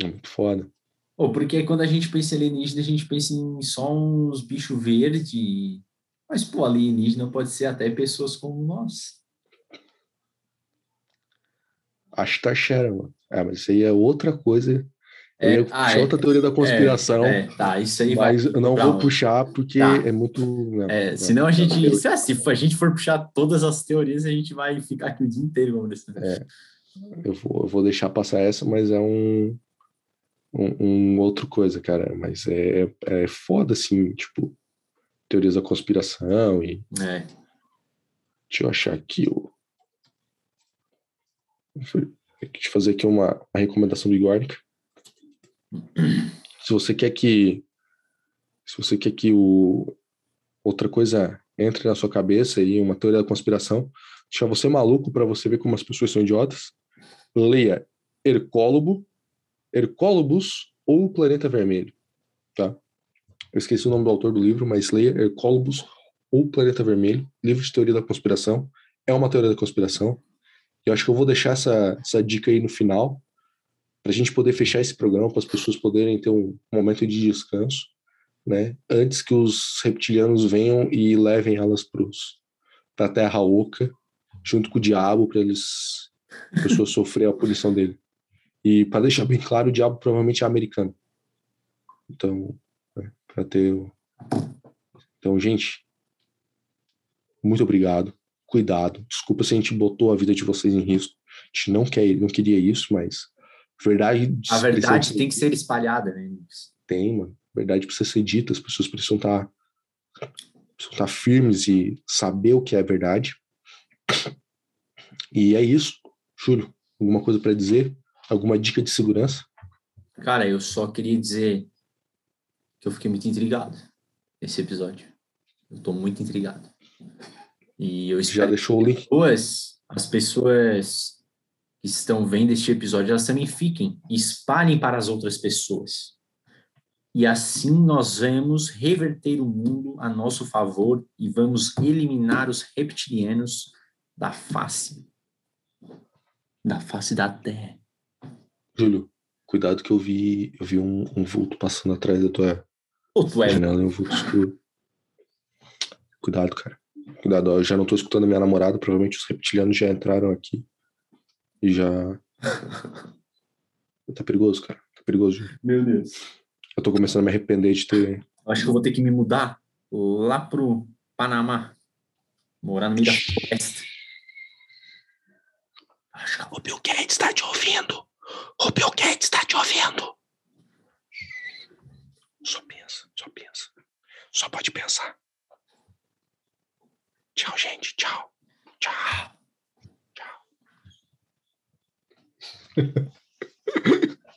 A: É muito foda.
B: Pô, porque quando a gente pensa em alienígena, a gente pensa em só uns bichos verdes. Mas, pô, alienígena pode ser até pessoas como nós.
A: Acho que tá cheira, mano. É, mas isso aí é outra coisa. Eu
B: É,
A: ia
B: ah, é.
A: outra teoria da conspiração,
B: É, tá, isso aí vai.
A: mas eu não vou
B: um-
A: puxar porque
B: Tá.
A: é muito. não,
B: É,
A: não.
B: senão a gente.
A: Eu-
B: Se, se for- a gente for puxar todas as teorias, a gente vai ficar aqui o dia inteiro conversando.
A: É. Eu vou, eu vou deixar passar essa, mas é um, um, um outro coisa, cara. Mas é, é foda, assim, tipo, teorias da conspiração e.
B: É.
A: Deixa eu achar aqui o. Deixa eu fazer aqui uma, uma recomendação do Igornica. Se você quer que. Se você quer que o. Outra coisa entre na sua cabeça e uma teoria da conspiração, deixar você maluco para você ver como as pessoas são idiotas, leia Hercólobo, Hercólobus ou o Planeta Vermelho. Tá? Eu esqueci o nome do autor do livro, mas leia Hercólobus ou Planeta Vermelho, livro de teoria da conspiração. É uma teoria da conspiração. Eu acho que eu vou deixar essa, essa dica aí no final, para a gente poder fechar esse programa, para as pessoas poderem ter um momento de descanso, né? Antes que os reptilianos venham e levem elas para a Terra Oca, junto com o diabo, para eles a pessoa *laughs* sofrer a punição dele. E para deixar bem claro, o diabo provavelmente é americano. Então, né, para ter. Então, gente, muito obrigado. Cuidado. Desculpa se a gente botou a vida de vocês em risco. A gente não, quer, não queria isso, mas verdade.
B: A verdade tem que ser espalhada, né?
A: Tem, mano. Verdade precisa ser dita, as pessoas precisam estar precisam estar firmes e saber o que é verdade. E é isso. Júlio, alguma coisa para dizer? Alguma dica de segurança?
B: Cara, eu só queria dizer que eu fiquei muito intrigado nesse episódio. Eu tô muito intrigado. E eu
A: Já deixou o link?
B: pessoas, as pessoas que estão vendo este episódio, elas também fiquem, espalhem para as outras pessoas. E assim nós vamos reverter o mundo a nosso favor e vamos eliminar os reptilianos da face, da face da terra.
A: Júlio, cuidado que eu vi, eu vi um, um vulto passando atrás da tua
B: tu é
A: janela um vulto escuro. Cuidado, cara. Cuidado, ó, eu já não tô escutando a minha namorada, provavelmente os reptilianos já entraram aqui. E já. Tá perigoso, cara. Tá perigoso, Júlio.
B: Meu Deus.
A: Eu tô começando a me arrepender de ter.
B: Eu acho que eu vou ter que me mudar lá pro Panamá. Morar no meio da floresta. Acho que
A: O Bill Gates tá te ouvindo! O Bill Gates tá te ouvindo! Só pensa, só pensa. Só pode pensar. Tchau, gente. Tchau. Tchau. Tchau. *laughs*